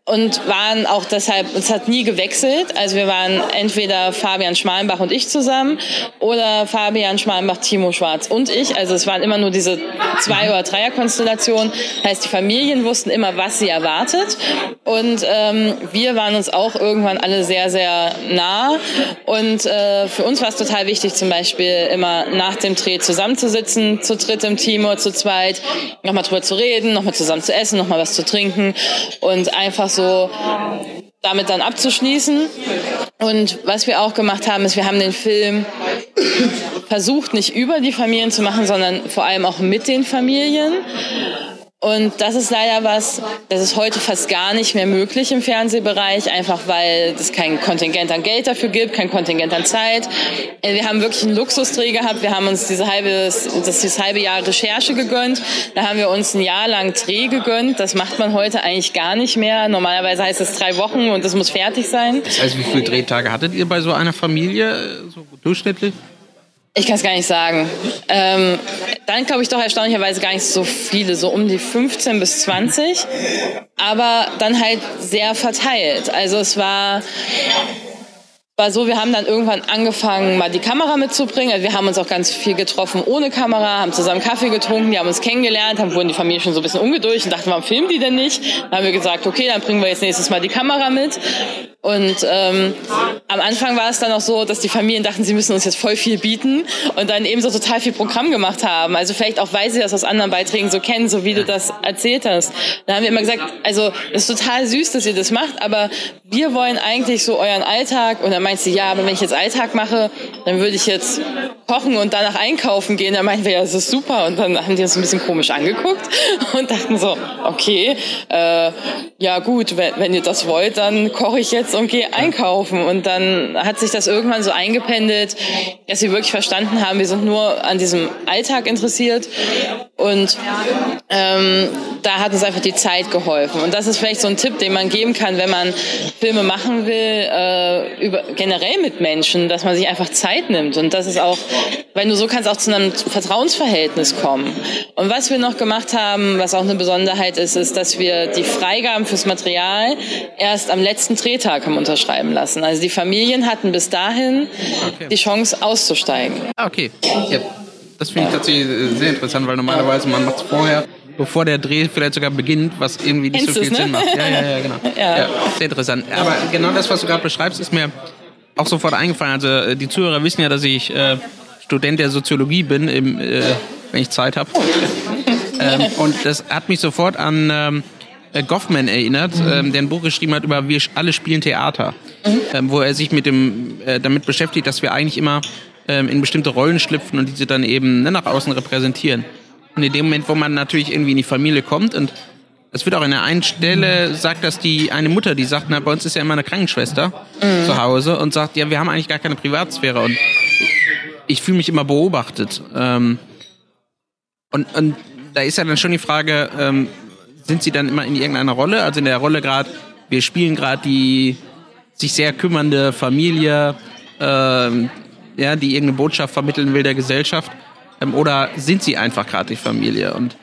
und waren auch deshalb, es hat nie gewechselt. Also wir waren entweder Fabian Schmalenbach und ich zusammen oder Fabian Schmalenbach, Timo Schwarz und ich. Also es waren immer nur diese Zwei- oder Dreier-Konstellationen. Heißt, die Familien wussten immer, was sie erwartet. Und ähm, wir waren uns auch irgendwann alle sehr, sehr nah. Und äh, für uns war es total wichtig, zum Beispiel immer nach dem Dreh zusammenzusitzen, zu dritt im Team oder zu zweit, nochmal drüber zu reden, nochmal zusammen zu essen, nochmal was zu trinken und einfach so damit dann abzuschließen. Und was wir auch gemacht haben, ist, wir haben den Film versucht, nicht über die Familien zu machen, sondern vor allem auch mit den Familien. Und das ist leider was, das ist heute fast gar nicht mehr möglich im Fernsehbereich, einfach weil es kein Kontingent an Geld dafür gibt, kein Kontingent an Zeit. Äh, wir haben wirklich einen Luxusdreh gehabt. Wir haben uns diese halbe, das, dieses halbe Jahr Recherche gegönnt. Da haben wir uns ein Jahr lang Dreh gegönnt. Das macht man heute eigentlich gar nicht mehr. Normalerweise heißt es drei Wochen und es muss fertig sein. Das heißt, wie viele Drehtage hattet ihr bei so einer Familie, so durchschnittlich? Ich kann es gar nicht sagen. Ähm, dann glaube ich doch erstaunlicherweise gar nicht so viele, so um die 15 bis 20. Aber dann halt sehr verteilt. Also es war war so, wir haben dann irgendwann angefangen, mal die Kamera mitzubringen. Also wir haben uns auch ganz viel getroffen ohne Kamera, haben zusammen Kaffee getrunken, die haben uns kennengelernt, haben wurden die Familie schon so ein bisschen ungeduldig und dachten, warum filmen die denn nicht? Dann haben wir gesagt, okay, dann bringen wir jetzt nächstes Mal die Kamera mit. Und ähm, am Anfang war es dann auch so, dass die Familien dachten, sie müssen uns jetzt voll viel bieten und dann eben so total viel Programm gemacht haben. Also vielleicht auch, weil sie das aus anderen Beiträgen so kennen, so wie du das erzählt hast. Da haben wir immer gesagt, also es ist total süß, dass ihr das macht, aber wir wollen eigentlich so euren Alltag. Und dann meint sie, ja, aber wenn ich jetzt Alltag mache, dann würde ich jetzt kochen und danach einkaufen gehen. Dann meinten wir, ja, das ist super. Und dann haben die uns ein bisschen komisch angeguckt und dachten so, okay, äh, ja gut, wenn, wenn ihr das wollt, dann koche ich jetzt und gehe einkaufen. Und dann hat sich das irgendwann so eingependelt, dass sie wirklich verstanden haben, wir sind nur an diesem Alltag interessiert. Und ähm, da hat uns einfach die Zeit geholfen. Und das ist vielleicht so ein Tipp, den man geben kann, wenn man Filme machen will, äh, über, generell mit Menschen, dass man sich einfach Zeit nimmt. Und das ist auch, weil nur so kann es auch zu einem Vertrauensverhältnis kommen. Und was wir noch gemacht haben, was auch eine Besonderheit ist, ist, dass wir die Freigaben fürs Material erst am letzten Drehtag haben unterschreiben lassen. Also die Familien hatten bis dahin okay. die Chance auszusteigen. Ah, okay. Ja. Das finde ich tatsächlich sehr interessant, weil normalerweise man macht es vorher bevor der Dreh vielleicht sogar beginnt, was irgendwie nicht Kennst so viel ne? Sinn macht. Ja, ja, ja, genau. ja. ja. sehr interessant. Aber genau das, was du gerade beschreibst, ist mir auch sofort eingefallen. Also äh, die Zuhörer wissen ja, dass ich äh, Student der Soziologie bin, im, äh, wenn ich Zeit habe. ähm, und das hat mich sofort an ähm, äh, Goffman erinnert, mhm. ähm, der ein Buch geschrieben hat über Wir alle spielen Theater, mhm. ähm, wo er sich mit dem, äh, damit beschäftigt, dass wir eigentlich immer ähm, in bestimmte Rollen schlüpfen und diese dann eben ne, nach außen repräsentieren. Und in dem Moment, wo man natürlich irgendwie in die Familie kommt und es wird auch in der einen Stelle, sagt dass die eine Mutter, die sagt, na, bei uns ist ja immer eine Krankenschwester mhm. zu Hause und sagt, ja, wir haben eigentlich gar keine Privatsphäre und ich fühle mich immer beobachtet. Ähm, und, und da ist ja dann schon die Frage, ähm, sind sie dann immer in irgendeiner Rolle? Also in der Rolle gerade, wir spielen gerade die sich sehr kümmernde Familie, ähm, ja, die irgendeine Botschaft vermitteln will der Gesellschaft. Ähm, oder sind sie einfach gerade die Familie? Und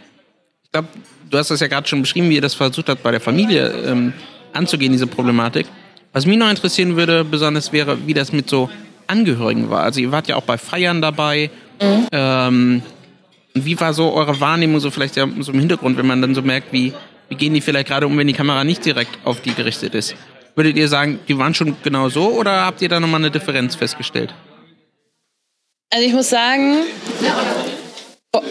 ich glaube, du hast das ja gerade schon beschrieben, wie ihr das versucht habt, bei der Familie ähm, anzugehen, diese Problematik. Was mich noch interessieren würde, besonders wäre, wie das mit so Angehörigen war. Also ihr wart ja auch bei Feiern dabei. Mhm. Ähm, wie war so eure Wahrnehmung so vielleicht ja, so im Hintergrund, wenn man dann so merkt, wie, wie gehen die vielleicht gerade um, wenn die Kamera nicht direkt auf die gerichtet ist? Würdet ihr sagen, die waren schon genau so oder habt ihr da nochmal eine Differenz festgestellt? Also ich muss sagen,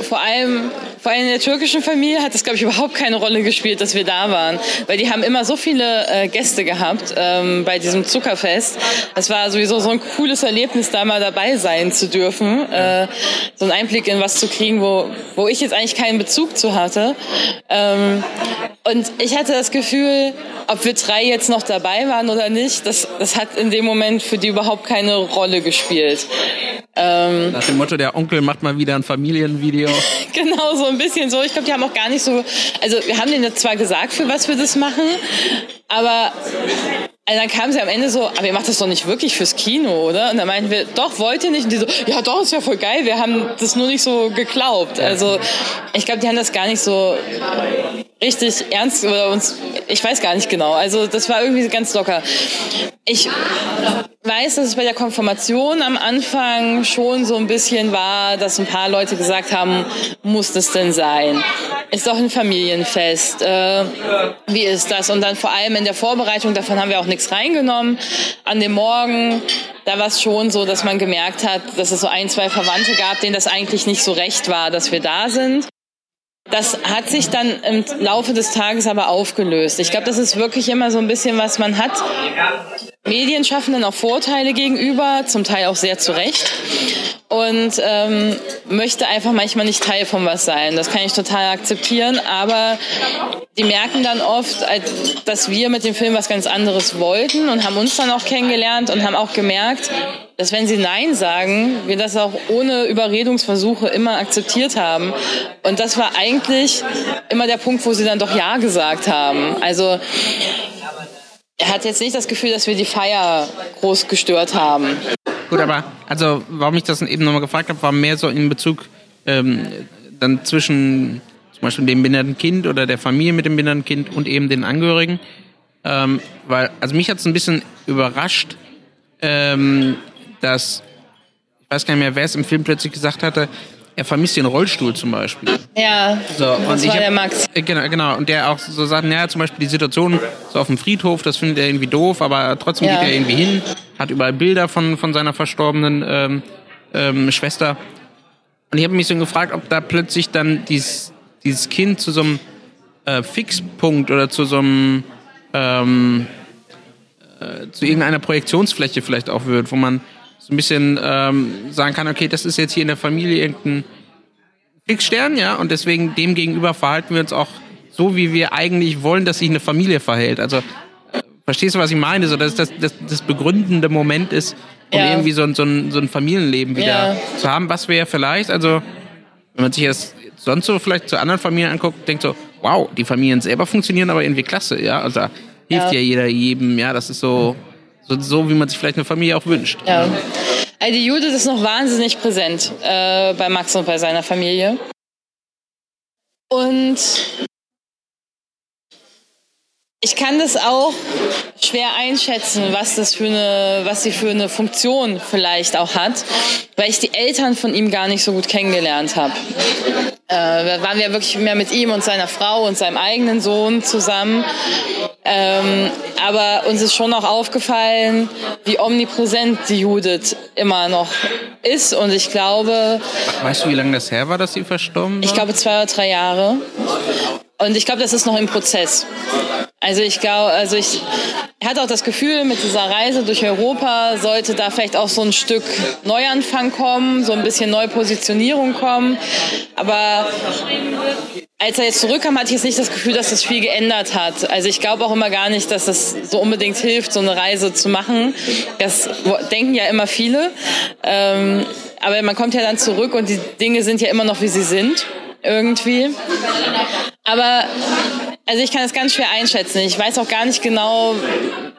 vor allem, vor allem in der türkischen Familie hat es, glaube ich, überhaupt keine Rolle gespielt, dass wir da waren. Weil die haben immer so viele äh, Gäste gehabt ähm, bei diesem Zuckerfest. Es war sowieso so ein cooles Erlebnis, da mal dabei sein zu dürfen. Äh, so einen Einblick in was zu kriegen, wo, wo ich jetzt eigentlich keinen Bezug zu hatte. Ähm, und ich hatte das Gefühl, ob wir drei jetzt noch dabei waren oder nicht, das, das hat in dem Moment für die überhaupt keine Rolle gespielt. Ähm, Nach dem Motto, der Onkel macht mal wieder ein Familienvideo. genau, so ein bisschen so. Ich glaube, die haben auch gar nicht so. Also, wir haben denen zwar gesagt, für was wir das machen, aber also dann kam sie am Ende so, aber ihr macht das doch nicht wirklich fürs Kino, oder? Und dann meinten wir, doch, wollt ihr nicht? Und die so, ja doch, ist ja voll geil, wir haben das nur nicht so geglaubt. Also ich glaube, die haben das gar nicht so richtig ernst oder uns, ich weiß gar nicht genau. Also das war irgendwie ganz locker. Ich weiß, dass es bei der Konfirmation am Anfang schon so ein bisschen war, dass ein paar Leute gesagt haben, muss das denn sein? Ist doch ein Familienfest. Äh, wie ist das? Und dann vor allem in der Vorbereitung, davon haben wir auch nichts reingenommen. An dem Morgen, da war es schon so, dass man gemerkt hat, dass es so ein, zwei Verwandte gab, denen das eigentlich nicht so recht war, dass wir da sind. Das hat sich dann im Laufe des Tages aber aufgelöst. Ich glaube, das ist wirklich immer so ein bisschen, was man hat. Medienschaffenden auch Vorteile gegenüber, zum Teil auch sehr zu Recht. Und ähm, möchte einfach manchmal nicht Teil von was sein. Das kann ich total akzeptieren. Aber die merken dann oft, dass wir mit dem Film was ganz anderes wollten und haben uns dann auch kennengelernt und haben auch gemerkt, dass wenn sie Nein sagen, wir das auch ohne Überredungsversuche immer akzeptiert haben. Und das war eigentlich immer der Punkt, wo sie dann doch Ja gesagt haben. Also hat jetzt nicht das Gefühl, dass wir die Feier groß gestört haben. Gut, aber also warum ich das eben nochmal gefragt habe, war mehr so in Bezug ähm, dann zwischen zum Beispiel dem behinderten Kind oder der Familie mit dem behinderten Kind und eben den Angehörigen. Ähm, weil, also mich hat es ein bisschen überrascht, ähm, dass, ich weiß gar nicht mehr, wer es im Film plötzlich gesagt hatte, er vermisst den Rollstuhl zum Beispiel. Ja, so, das und war hab, der Max. Genau, genau, und der auch so sagt, naja, zum Beispiel die Situation so auf dem Friedhof, das findet er irgendwie doof, aber trotzdem ja. geht er irgendwie hin, hat überall Bilder von, von seiner verstorbenen ähm, ähm, Schwester. Und ich habe mich so gefragt, ob da plötzlich dann dieses, dieses Kind zu so einem äh, Fixpunkt oder zu so einem ähm, äh, zu irgendeiner Projektionsfläche vielleicht auch wird, wo man so ein bisschen ähm, sagen kann, okay, das ist jetzt hier in der Familie irgendein Fixstern, ja, und deswegen dem gegenüber verhalten wir uns auch so, wie wir eigentlich wollen, dass sich eine Familie verhält. Also äh, verstehst du, was ich meine? So, dass das, das, das begründende Moment ist, um ja. irgendwie so ein, so, ein, so ein Familienleben wieder ja. zu haben, was wir ja vielleicht, also wenn man sich das sonst so vielleicht zu anderen Familien anguckt, denkt so, wow, die Familien selber funktionieren aber irgendwie klasse, ja, also hilft ja, ja jeder jedem, ja, das ist so so, so wie man sich vielleicht eine Familie auch wünscht. Ja. Also die Judith ist noch wahnsinnig präsent äh, bei Max und bei seiner Familie. Und ich kann das auch schwer einschätzen, was das für eine, was sie für eine Funktion vielleicht auch hat, weil ich die Eltern von ihm gar nicht so gut kennengelernt habe. Äh, waren wir wirklich mehr mit ihm und seiner Frau und seinem eigenen Sohn zusammen. Ähm, aber uns ist schon auch aufgefallen, wie omnipräsent die Judith immer noch ist. Und ich glaube. Weißt du, wie lange das her war, dass sie verstorben war? Ich glaube zwei oder drei Jahre. Und ich glaube, das ist noch im Prozess. Also ich glaube, also ich hatte auch das Gefühl, mit dieser Reise durch Europa sollte da vielleicht auch so ein Stück Neuanfang kommen, so ein bisschen Neupositionierung kommen. Aber als er jetzt zurückkam, hatte ich jetzt nicht das Gefühl, dass das viel geändert hat. Also ich glaube auch immer gar nicht, dass das so unbedingt hilft, so eine Reise zu machen. Das denken ja immer viele. Ähm, aber man kommt ja dann zurück und die Dinge sind ja immer noch, wie sie sind. Irgendwie. Aber also ich kann das ganz schwer einschätzen. Ich weiß auch gar nicht genau,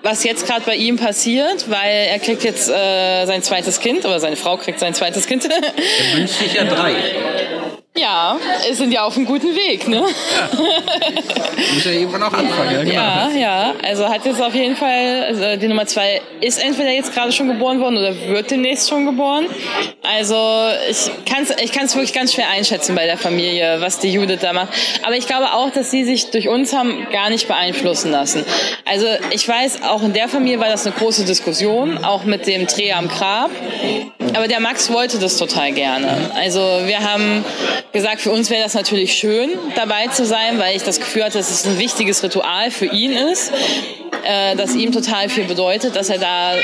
was jetzt gerade bei ihm passiert, weil er kriegt jetzt äh, sein zweites Kind oder seine Frau kriegt sein zweites Kind. er wünscht sich ja drei. Ja, es sind ja auf einem guten Weg, ne? Ja. Muss ja irgendwann auch anfangen, ja, genau. Ja, ja. Also hat jetzt auf jeden Fall, also die Nummer zwei ist entweder jetzt gerade schon geboren worden oder wird demnächst schon geboren. Also ich kann es ich kann's wirklich ganz schwer einschätzen bei der Familie, was die Judith da macht. Aber ich glaube auch, dass sie sich durch uns haben gar nicht beeinflussen lassen. Also ich weiß, auch in der Familie war das eine große Diskussion, auch mit dem Dreh am Grab. Aber der Max wollte das total gerne. Also wir haben gesagt, für uns wäre das natürlich schön, dabei zu sein, weil ich das Gefühl hatte, dass es ein wichtiges Ritual für ihn ist, äh, das ihm total viel bedeutet, dass er da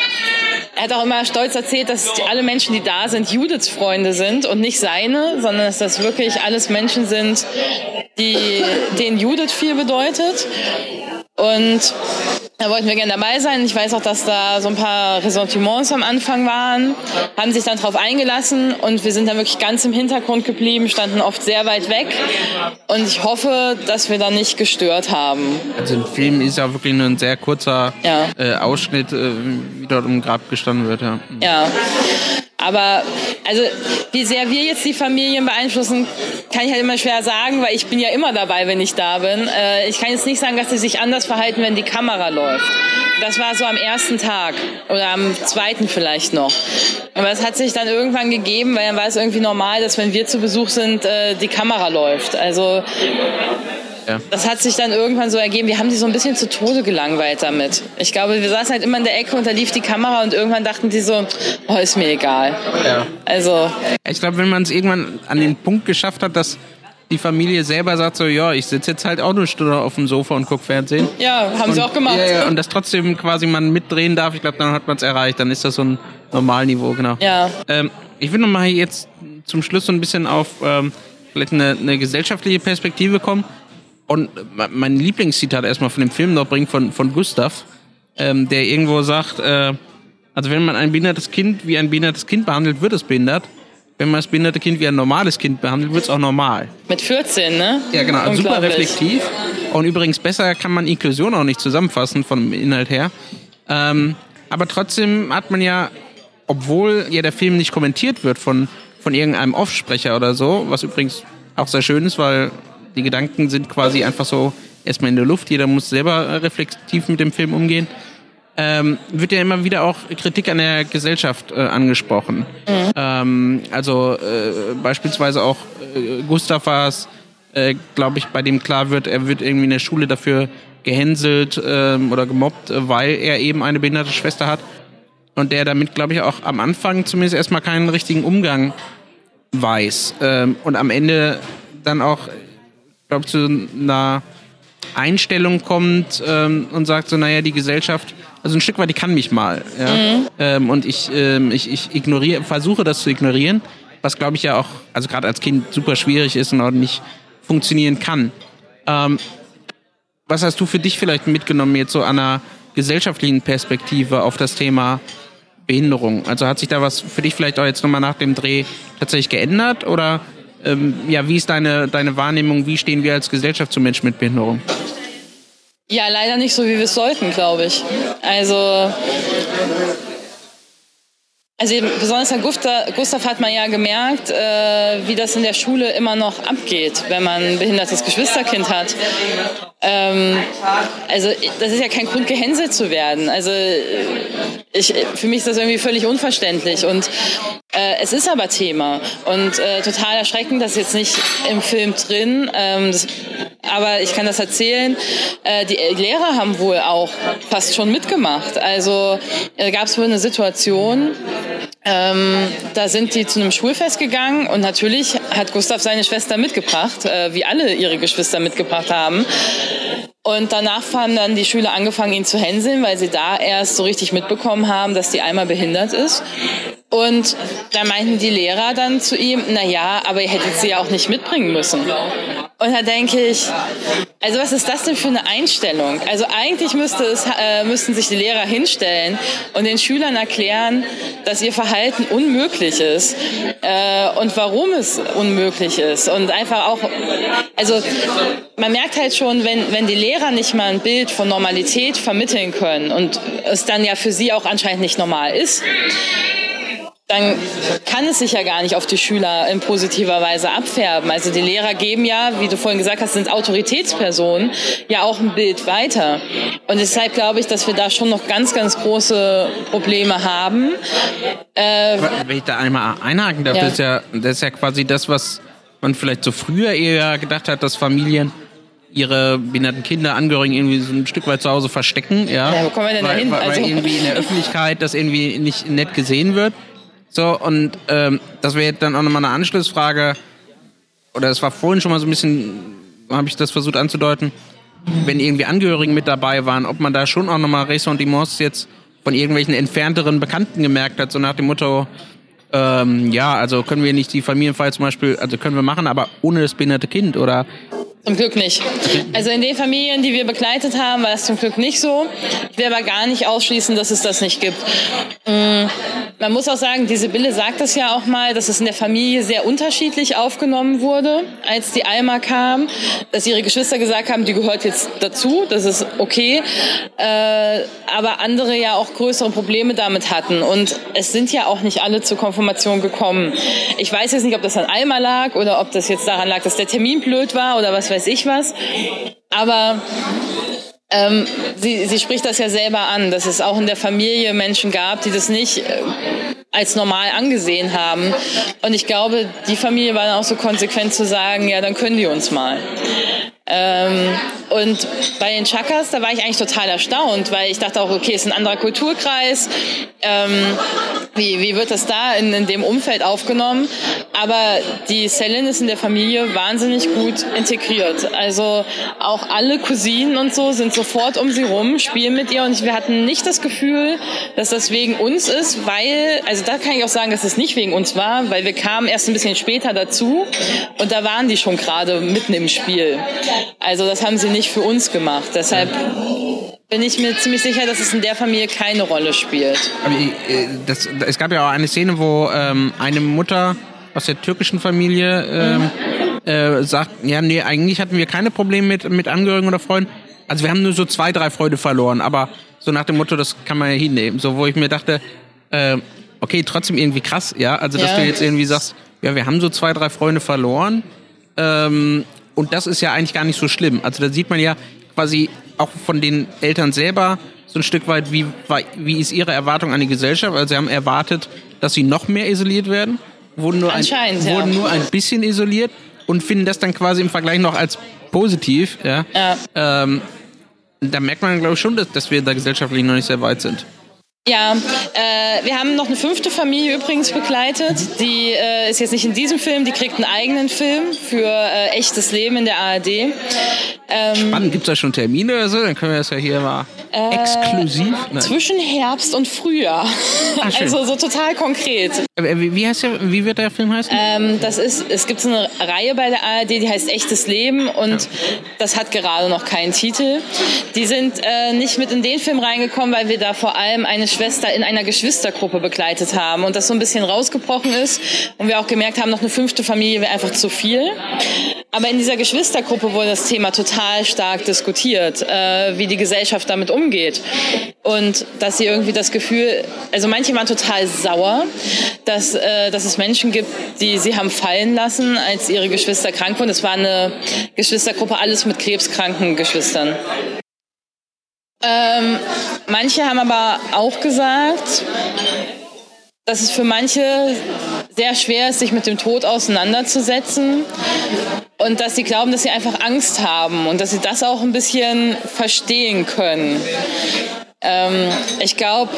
er hat auch immer stolz erzählt, dass alle Menschen, die da sind, Judiths Freunde sind und nicht seine, sondern dass das wirklich alles Menschen sind, die, denen Judith viel bedeutet. Und da wollten wir gerne dabei sein. Ich weiß auch, dass da so ein paar Ressentiments am Anfang waren, haben sich dann darauf eingelassen und wir sind dann wirklich ganz im Hintergrund geblieben, standen oft sehr weit weg und ich hoffe, dass wir da nicht gestört haben. Also im Film ist ja wirklich nur ein sehr kurzer ja. äh, Ausschnitt, äh, wie dort im Grab gestanden wird. Ja. ja. Aber also wie sehr wir jetzt die Familien beeinflussen, kann ich halt immer schwer sagen, weil ich bin ja immer dabei, wenn ich da bin. Äh, ich kann jetzt nicht sagen, dass sie sich anders verhalten, wenn die Kamera läuft. Das war so am ersten Tag oder am zweiten vielleicht noch. Aber es hat sich dann irgendwann gegeben, weil dann war es irgendwie normal, dass wenn wir zu Besuch sind, äh, die Kamera läuft. Also ja. Das hat sich dann irgendwann so ergeben. Wir haben die so ein bisschen zu Tode gelangweilt damit. Ich glaube, wir saßen halt immer in der Ecke und da lief die Kamera und irgendwann dachten die so, oh, ist mir egal. Ja. Also. Ich glaube, wenn man es irgendwann an den Punkt geschafft hat, dass die Familie selber sagt so, ja, ich sitze jetzt halt auch eine Stunde auf dem Sofa und gucke Fernsehen. Ja, haben und, sie auch gemacht. Ja, ja, und das trotzdem quasi man mitdrehen darf, ich glaube, dann hat man es erreicht. Dann ist das so ein Normalniveau, genau. Ja. Ähm, ich will nochmal jetzt zum Schluss so ein bisschen auf ähm, vielleicht eine, eine gesellschaftliche Perspektive kommen. Und mein Lieblingszitat erstmal von dem Film noch bringt von, von Gustav, ähm, der irgendwo sagt, äh, also wenn man ein behindertes Kind wie ein behindertes Kind behandelt, wird es behindert. Wenn man das behinderte Kind wie ein normales Kind behandelt, wird es auch normal. Mit 14, ne? Ja, genau. Also super reflektiv. Und übrigens, besser kann man Inklusion auch nicht zusammenfassen vom Inhalt her. Ähm, aber trotzdem hat man ja, obwohl ja der Film nicht kommentiert wird von, von irgendeinem Offsprecher oder so, was übrigens auch sehr schön ist, weil die Gedanken sind quasi einfach so erstmal in der Luft. Jeder muss selber reflektiv mit dem Film umgehen. Ähm, wird ja immer wieder auch Kritik an der Gesellschaft äh, angesprochen. Mhm. Ähm, also äh, beispielsweise auch äh, Gustav war es, äh, glaube ich, bei dem klar wird, er wird irgendwie in der Schule dafür gehänselt ähm, oder gemobbt, weil er eben eine behinderte Schwester hat. Und der damit, glaube ich, auch am Anfang zumindest erstmal keinen richtigen Umgang weiß. Ähm, und am Ende dann auch glaube zu einer Einstellung kommt ähm, und sagt so, naja, die Gesellschaft, also ein Stück weit, die kann mich mal. Ja? Mhm. Ähm, und ich, ähm, ich, ich ignoriere, versuche das zu ignorieren, was glaube ich ja auch, also gerade als Kind super schwierig ist und auch nicht funktionieren kann. Ähm, was hast du für dich vielleicht mitgenommen jetzt so an einer gesellschaftlichen Perspektive auf das Thema Behinderung? Also hat sich da was für dich vielleicht auch jetzt nochmal nach dem Dreh tatsächlich geändert oder ähm, ja, wie ist deine, deine Wahrnehmung? Wie stehen wir als Gesellschaft zu Menschen mit Behinderung? Ja, leider nicht so, wie wir es sollten, glaube ich. Also also besonders Herr Gustav, Gustav hat man ja gemerkt, äh, wie das in der Schule immer noch abgeht, wenn man ein behindertes Geschwisterkind hat. Ähm, also das ist ja kein Grund, gehänselt zu werden. Also ich, für mich ist das irgendwie völlig unverständlich. Und äh, es ist aber Thema. Und äh, total erschreckend, das ist jetzt nicht im Film drin. Ähm, das, aber ich kann das erzählen. Äh, die Lehrer haben wohl auch fast schon mitgemacht. Also äh, gab es wohl eine Situation, ähm, da sind die zu einem Schulfest gegangen und natürlich hat Gustav seine Schwester mitgebracht, äh, wie alle ihre Geschwister mitgebracht haben. Und danach haben dann die Schüler angefangen, ihn zu hänseln, weil sie da erst so richtig mitbekommen haben, dass die einmal behindert ist. Und da meinten die Lehrer dann zu ihm, na ja, aber ihr hättet sie ja auch nicht mitbringen müssen. Und da denke ich, also was ist das denn für eine Einstellung? Also eigentlich müsste es, äh, müssten sich die Lehrer hinstellen und den Schülern erklären, dass ihr Verhalten unmöglich ist äh, und warum es unmöglich ist. Und einfach auch, also man merkt halt schon, wenn, wenn die Lehrer nicht mal ein Bild von Normalität vermitteln können und es dann ja für sie auch anscheinend nicht normal ist, dann kann es sich ja gar nicht auf die Schüler in positiver Weise abfärben. Also die Lehrer geben ja, wie du vorhin gesagt hast, sind Autoritätspersonen, ja auch ein Bild weiter. Und deshalb glaube ich, dass wir da schon noch ganz, ganz große Probleme haben. Äh, Wenn ich da einmal einhaken darf, ja. Das, ist ja, das ist ja quasi das, was man vielleicht so früher eher gedacht hat, dass Familien ihre behinderten Kinder, Angehörigen irgendwie so ein Stück weit zu Hause verstecken. Ja, ja wo kommen wir denn weil, da hin? Weil, also. weil irgendwie in der Öffentlichkeit das irgendwie nicht nett gesehen wird. So, und ähm, das wäre dann auch nochmal eine Anschlussfrage, oder es war vorhin schon mal so ein bisschen, habe ich das versucht anzudeuten, wenn irgendwie Angehörigen mit dabei waren, ob man da schon auch nochmal Ressentiments jetzt von irgendwelchen entfernteren Bekannten gemerkt hat, so nach dem Motto, ähm, ja, also können wir nicht die Familienfeier zum Beispiel, also können wir machen, aber ohne das behinderte Kind oder zum Glück nicht. Also in den Familien, die wir begleitet haben, war das zum Glück nicht so. Ich will aber gar nicht ausschließen, dass es das nicht gibt. Mm, man muss auch sagen, die Sibylle sagt das ja auch mal, dass es in der Familie sehr unterschiedlich aufgenommen wurde, als die Alma kam, dass ihre Geschwister gesagt haben, die gehört jetzt dazu, das ist okay, äh, aber andere ja auch größere Probleme damit hatten. Und es sind ja auch nicht alle zur Konfirmation gekommen. Ich weiß jetzt nicht, ob das an Alma lag oder ob das jetzt daran lag, dass der Termin blöd war oder was weiß weiß ich was. Aber ähm, sie, sie spricht das ja selber an, dass es auch in der Familie Menschen gab, die das nicht äh, als normal angesehen haben. Und ich glaube, die Familie war dann auch so konsequent zu sagen, ja, dann können die uns mal. Ähm, und bei den Chakas, da war ich eigentlich total erstaunt, weil ich dachte auch, okay, ist ein anderer Kulturkreis. Ähm, wie, wie wird das da in, in dem Umfeld aufgenommen? Aber die Selin ist in der Familie wahnsinnig gut integriert. Also auch alle Cousinen und so sind sofort um sie rum, spielen mit ihr und wir hatten nicht das Gefühl, dass das wegen uns ist, weil, also da kann ich auch sagen, dass es nicht wegen uns war, weil wir kamen erst ein bisschen später dazu und da waren die schon gerade mitten im Spiel. Also das haben sie nicht für uns gemacht. Deshalb bin ich mir ziemlich sicher, dass es in der Familie keine Rolle spielt. Aber, äh, das, es gab ja auch eine Szene, wo ähm, eine Mutter aus der türkischen Familie ähm, äh, sagt, ja, nee, eigentlich hatten wir keine Probleme mit, mit Angehörigen oder Freunden. Also wir haben nur so zwei, drei Freunde verloren, aber so nach dem Motto, das kann man ja hinnehmen. So, wo ich mir dachte, äh, okay, trotzdem irgendwie krass, ja. Also dass ja. du jetzt irgendwie sagst, ja, wir haben so zwei, drei Freunde verloren. Ähm, und das ist ja eigentlich gar nicht so schlimm. Also da sieht man ja quasi auch von den Eltern selber so ein Stück weit, wie, wie ist ihre Erwartung an die Gesellschaft. Also sie haben erwartet, dass sie noch mehr isoliert werden, wurden nur, ein, ja. wurden nur ein bisschen isoliert und finden das dann quasi im Vergleich noch als positiv. Ja. ja. Ähm, da merkt man, glaube ich, schon, dass, dass wir da gesellschaftlich noch nicht sehr weit sind. Ja, äh, wir haben noch eine fünfte Familie übrigens begleitet. Die äh, ist jetzt nicht in diesem Film, die kriegt einen eigenen Film für äh, echtes Leben in der ARD. Ähm, Spannend, gibt es da schon Termine oder so? Dann können wir das ja hier mal äh, exklusiv. Nein. Zwischen Herbst und Frühjahr. Ach, also so total konkret. Äh, wie, heißt der, wie wird der Film heißen? Ähm, das ist, es gibt so eine Reihe bei der ARD, die heißt Echtes Leben und ja. das hat gerade noch keinen Titel. Die sind äh, nicht mit in den Film reingekommen, weil wir da vor allem eine Schwester in einer Geschwistergruppe begleitet haben und das so ein bisschen rausgebrochen ist und wir auch gemerkt haben, noch eine fünfte Familie wäre einfach zu viel. Aber in dieser Geschwistergruppe wurde das Thema total stark diskutiert, äh, wie die Gesellschaft damit umgeht. Und dass sie irgendwie das Gefühl, also manche waren total sauer, dass, äh, dass es Menschen gibt, die sie haben fallen lassen, als ihre Geschwister krank wurden. Es war eine Geschwistergruppe, alles mit krebskranken Geschwistern. Ähm, manche haben aber auch gesagt, dass es für manche sehr schwer ist, sich mit dem Tod auseinanderzusetzen und dass sie glauben, dass sie einfach Angst haben und dass sie das auch ein bisschen verstehen können. Ähm, ich glaube,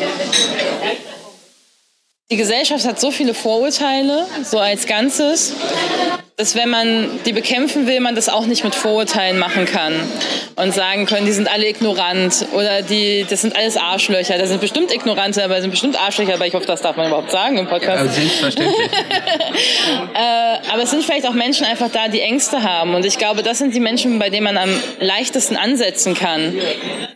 die Gesellschaft hat so viele Vorurteile, so als Ganzes, dass wenn man die bekämpfen will, man das auch nicht mit Vorurteilen machen kann und sagen können, die sind alle ignorant oder die, das sind alles Arschlöcher. Das sind bestimmt Ignorante, aber das sind bestimmt Arschlöcher, aber ich hoffe, das darf man überhaupt sagen im Podcast. Ja, selbstverständlich. äh, aber es sind vielleicht auch Menschen einfach da, die Ängste haben und ich glaube, das sind die Menschen, bei denen man am leichtesten ansetzen kann,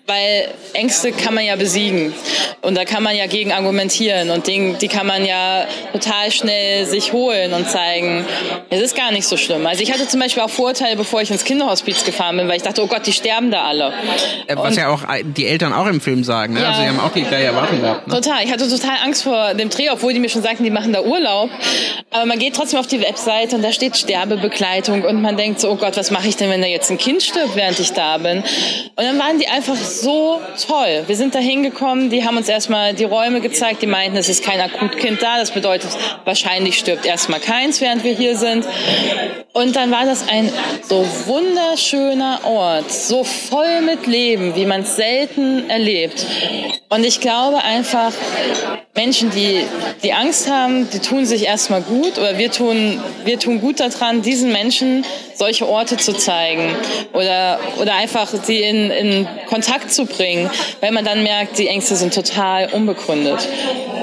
weil Ängste kann man ja besiegen und da kann man ja gegen argumentieren und die, die kann man ja total schnell sich holen und zeigen, es ist gar nicht so schlimm. Also ich hatte zum Beispiel auch Vorurteile, bevor ich ins Kinderhospiz gefahren bin, weil ich dachte, oh Gott, die sterben da alle. Äh, Was ja auch die Eltern auch im Film sagen. Ne? Ja. Also die haben auch die gleiche Erwartung gehabt. Ne? Total. Ich hatte total Angst vor dem Dreh, obwohl die mir schon sagten, die machen da Urlaub. Aber man geht trotzdem auf die Webseite und da steht Sterbebegleitung und man denkt so, oh Gott, was mache ich denn, wenn da jetzt ein Kind stirbt, während ich da bin? Und dann waren die einfach so toll. Wir sind da hingekommen, die haben uns erstmal die Räume gezeigt, die meinten, es ist kein Akutkind da. Das bedeutet, wahrscheinlich stirbt erstmal keins, während wir hier sind. Und dann war das ein so wunderschöner Ort, so voll mit Leben, wie man es selten erlebt. Und ich glaube einfach, Menschen, die, die Angst haben, die tun sich erstmal gut oder wir tun, wir tun gut daran, diesen Menschen solche Orte zu zeigen oder, oder einfach sie in, in Kontakt zu bringen, weil man dann merkt, die Ängste sind total unbegründet.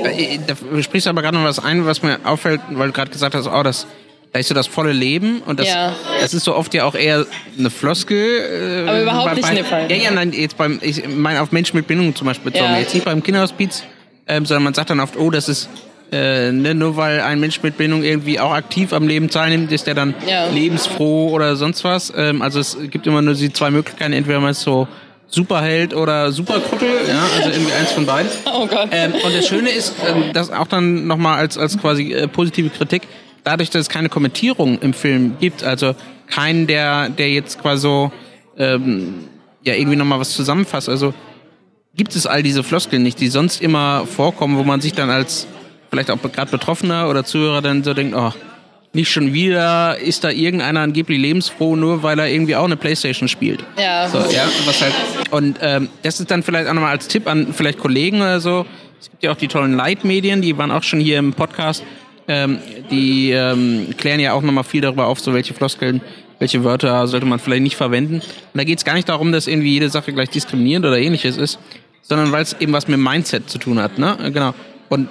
Äh, Da sprichst du aber gerade noch was ein, was mir auffällt, weil du gerade gesagt hast, oh, das, da ist so das volle Leben und das, Ja. das ist so oft ja auch eher eine Floskel. Äh, Aber überhaupt nicht bei, in dem Fall. Ja, ja, nein, jetzt beim, ich meine auf Menschen mit Bindung zum Beispiel bezogen, Ja. jetzt nicht beim Kinderhospiz, ähm, sondern man sagt dann oft, oh, das ist äh, ne, nur weil ein Mensch mit Bindung irgendwie auch aktiv am Leben teilnimmt, ist der dann Ja. lebensfroh oder sonst was. Ähm, also es gibt immer nur die zwei Möglichkeiten, entweder man ist so Superheld oder Superkrüppel, ja, also irgendwie eins von beiden. Oh Gott. Ähm, und das Schöne ist, ähm, das auch dann nochmal als, als quasi äh, positive Kritik, dadurch, dass es keine Kommentierung im Film gibt, also keinen, der, der jetzt quasi so, ähm, ja, irgendwie nochmal was zusammenfasst, also gibt es all diese Floskeln nicht, die sonst immer vorkommen, wo man sich dann als vielleicht auch gerade Betroffener oder Zuhörer dann so denkt, oh, nicht schon wieder ist da irgendeiner angeblich lebensfroh, nur weil er irgendwie auch eine Playstation spielt. Ja. So, ja, was halt. Und ähm, das ist dann vielleicht auch nochmal als Tipp an vielleicht Kollegen oder so. Es gibt ja auch die tollen Leitmedien, die waren auch schon hier im Podcast. Ähm, die ähm, klären ja auch nochmal viel darüber auf, so welche Floskeln, welche Wörter sollte man vielleicht nicht verwenden. Und da geht es gar nicht darum, dass irgendwie jede Sache gleich diskriminierend oder ähnliches ist, sondern weil es eben was mit dem Mindset zu tun hat. Ne? Genau. Und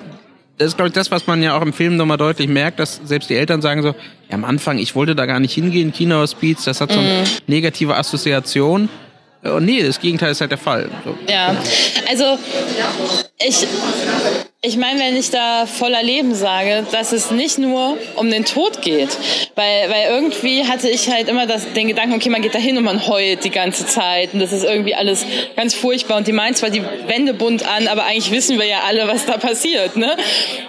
das ist, glaube ich, das, was man ja auch im Film nochmal deutlich merkt, dass selbst die Eltern sagen so, ja, am Anfang, ich wollte da gar nicht hingehen, Kinohospiz, das hat so eine negative Assoziation. Und nee, das Gegenteil ist halt der Fall. So. Ja, also ich, ich meine, wenn ich da voller Leben sage, dass es nicht nur um den Tod geht, weil, weil irgendwie hatte ich halt immer das, den Gedanken, okay, man geht da hin und man heult die ganze Zeit und das ist irgendwie alles ganz furchtbar und die meinen zwar die Wände bunt an, aber eigentlich wissen wir ja alle, was da passiert, ne?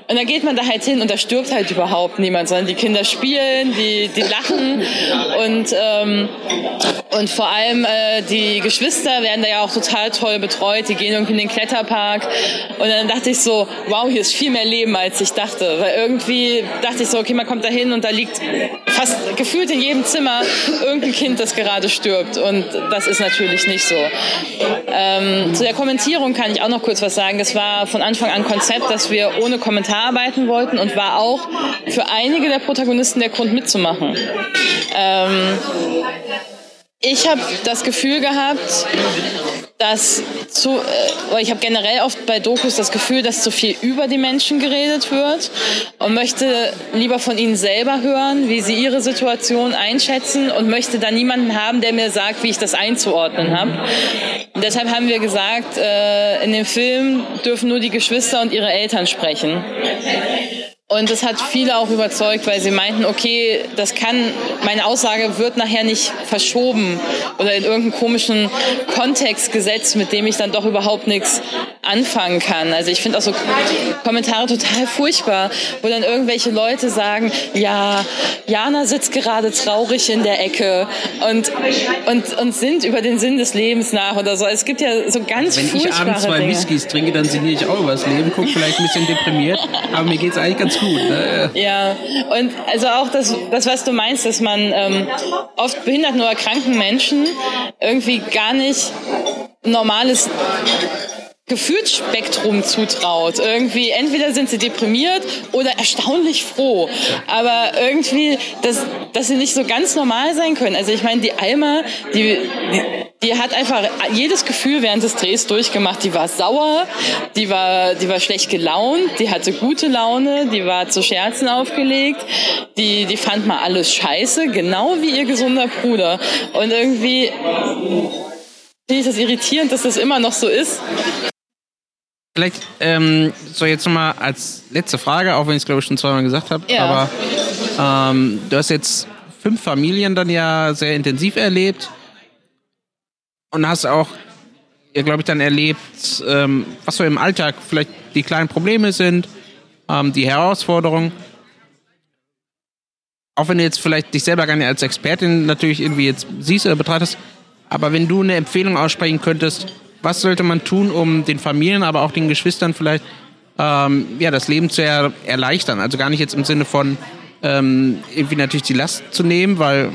Und dann geht man da halt hin und da stirbt halt überhaupt niemand, sondern die Kinder spielen, die, die lachen und, ähm, und vor allem äh, die Geschwister werden da ja auch total toll betreut. Die gehen irgendwie in den Kletterpark. Und dann dachte ich so, wow, hier ist viel mehr Leben, als ich dachte. Weil irgendwie dachte ich so, okay, man kommt da hin und da liegt fast gefühlt in jedem Zimmer irgendein Kind, das gerade stirbt. Und das ist natürlich nicht so. Ähm, zu der Kommentierung kann ich auch noch kurz was sagen. Das war von Anfang an Konzept, dass wir ohne Kommentar arbeiten wollten und war auch für einige der Protagonisten der Grund mitzumachen. Ähm, ich habe das Gefühl gehabt, dass zu, äh, ich habe generell oft bei Dokus das Gefühl, dass zu viel über die Menschen geredet wird und möchte lieber von ihnen selber hören, wie sie ihre Situation einschätzen und möchte da niemanden haben, der mir sagt, wie ich das einzuordnen habe. Deshalb haben wir gesagt, äh, in dem Film dürfen nur die Geschwister und ihre Eltern sprechen. Und das hat viele auch überzeugt, weil sie meinten, okay, das kann, meine Aussage wird nachher nicht verschoben oder in irgendeinen komischen Kontext gesetzt, mit dem ich dann doch überhaupt nichts anfangen kann. Also ich finde auch so Kommentare total furchtbar, wo dann irgendwelche Leute sagen, ja, Jana sitzt gerade traurig in der Ecke und, und, und sind über den Sinn des Lebens nach oder so. Es gibt ja so ganz Wenn ich abends zwei Dinge. Whiskys trinke, dann sinniere ich auch über das Leben, gucke vielleicht ein bisschen deprimiert, aber mir geht's eigentlich ganz gut. Ne? Ja, und also auch das, das was du meinst, dass man ähm, oft behinderten oder kranken Menschen irgendwie gar nicht normales Gefühlsspektrum zutraut. Irgendwie, entweder sind sie deprimiert oder erstaunlich froh. Aber irgendwie, dass, dass sie nicht so ganz normal sein können. Also ich meine, die Alma, die, die, hat einfach jedes Gefühl während des Drehs durchgemacht. Die war sauer, die war, die war schlecht gelaunt, die hatte gute Laune, die war zu Scherzen aufgelegt, die, die fand mal alles scheiße, genau wie ihr gesunder Bruder. Und irgendwie finde ich das irritierend, dass das immer noch so ist. Vielleicht ähm, so jetzt nochmal als letzte Frage, auch wenn ich es glaube ich schon zweimal gesagt habe, Ja. aber ähm, du hast jetzt fünf Familien dann ja sehr intensiv erlebt und hast auch, ja, glaube ich, dann erlebt, ähm, was so im Alltag vielleicht die kleinen Probleme sind, ähm, die Herausforderungen. Auch wenn du jetzt vielleicht dich selber gar nicht als Expertin natürlich irgendwie jetzt siehst oder betrachtest, aber wenn du eine Empfehlung aussprechen könntest, was sollte man tun, um den Familien, aber auch den Geschwistern vielleicht ähm, ja, das Leben zu er erleichtern? Also gar nicht jetzt im Sinne von ähm, irgendwie natürlich die Last zu nehmen, weil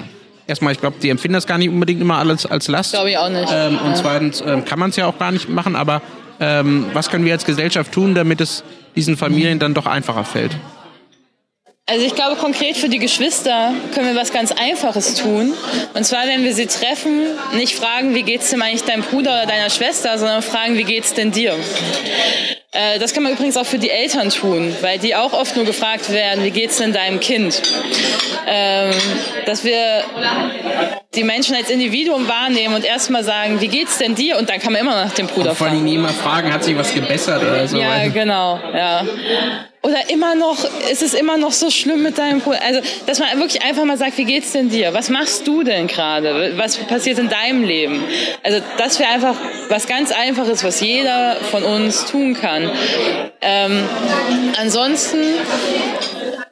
erstmal, ich glaube, die empfinden das gar nicht unbedingt immer alles als Last. Glaube ich auch nicht. Ähm, und Ja. zweitens ähm, kann man es ja auch gar nicht machen, aber ähm, was können wir als Gesellschaft tun, damit es diesen Familien dann doch einfacher fällt? Also ich glaube, konkret für die Geschwister können wir was ganz Einfaches tun. Und zwar, wenn wir sie treffen, nicht fragen, wie geht's denn eigentlich deinem Bruder oder deiner Schwester, sondern fragen, wie geht's denn dir? Äh, Das kann man übrigens auch für die Eltern tun, weil die auch oft nur gefragt werden, wie geht's denn deinem Kind? Ähm, Dass wir die Menschen als Individuum wahrnehmen und erstmal sagen, wie geht's denn dir? Und dann kann man immer nach dem Bruder Vor allem fragen. nie immer fragen, hat sich was gebessert oder so. Ja, genau, ja. Oder immer noch, ist es immer noch so schlimm mit deinem Bruder? Also, dass man wirklich einfach mal sagt, wie geht's denn dir? Was machst du denn gerade? Was passiert in deinem Leben? Also, das wäre einfach was ganz Einfaches, was jeder von uns tun kann. Ähm, ansonsten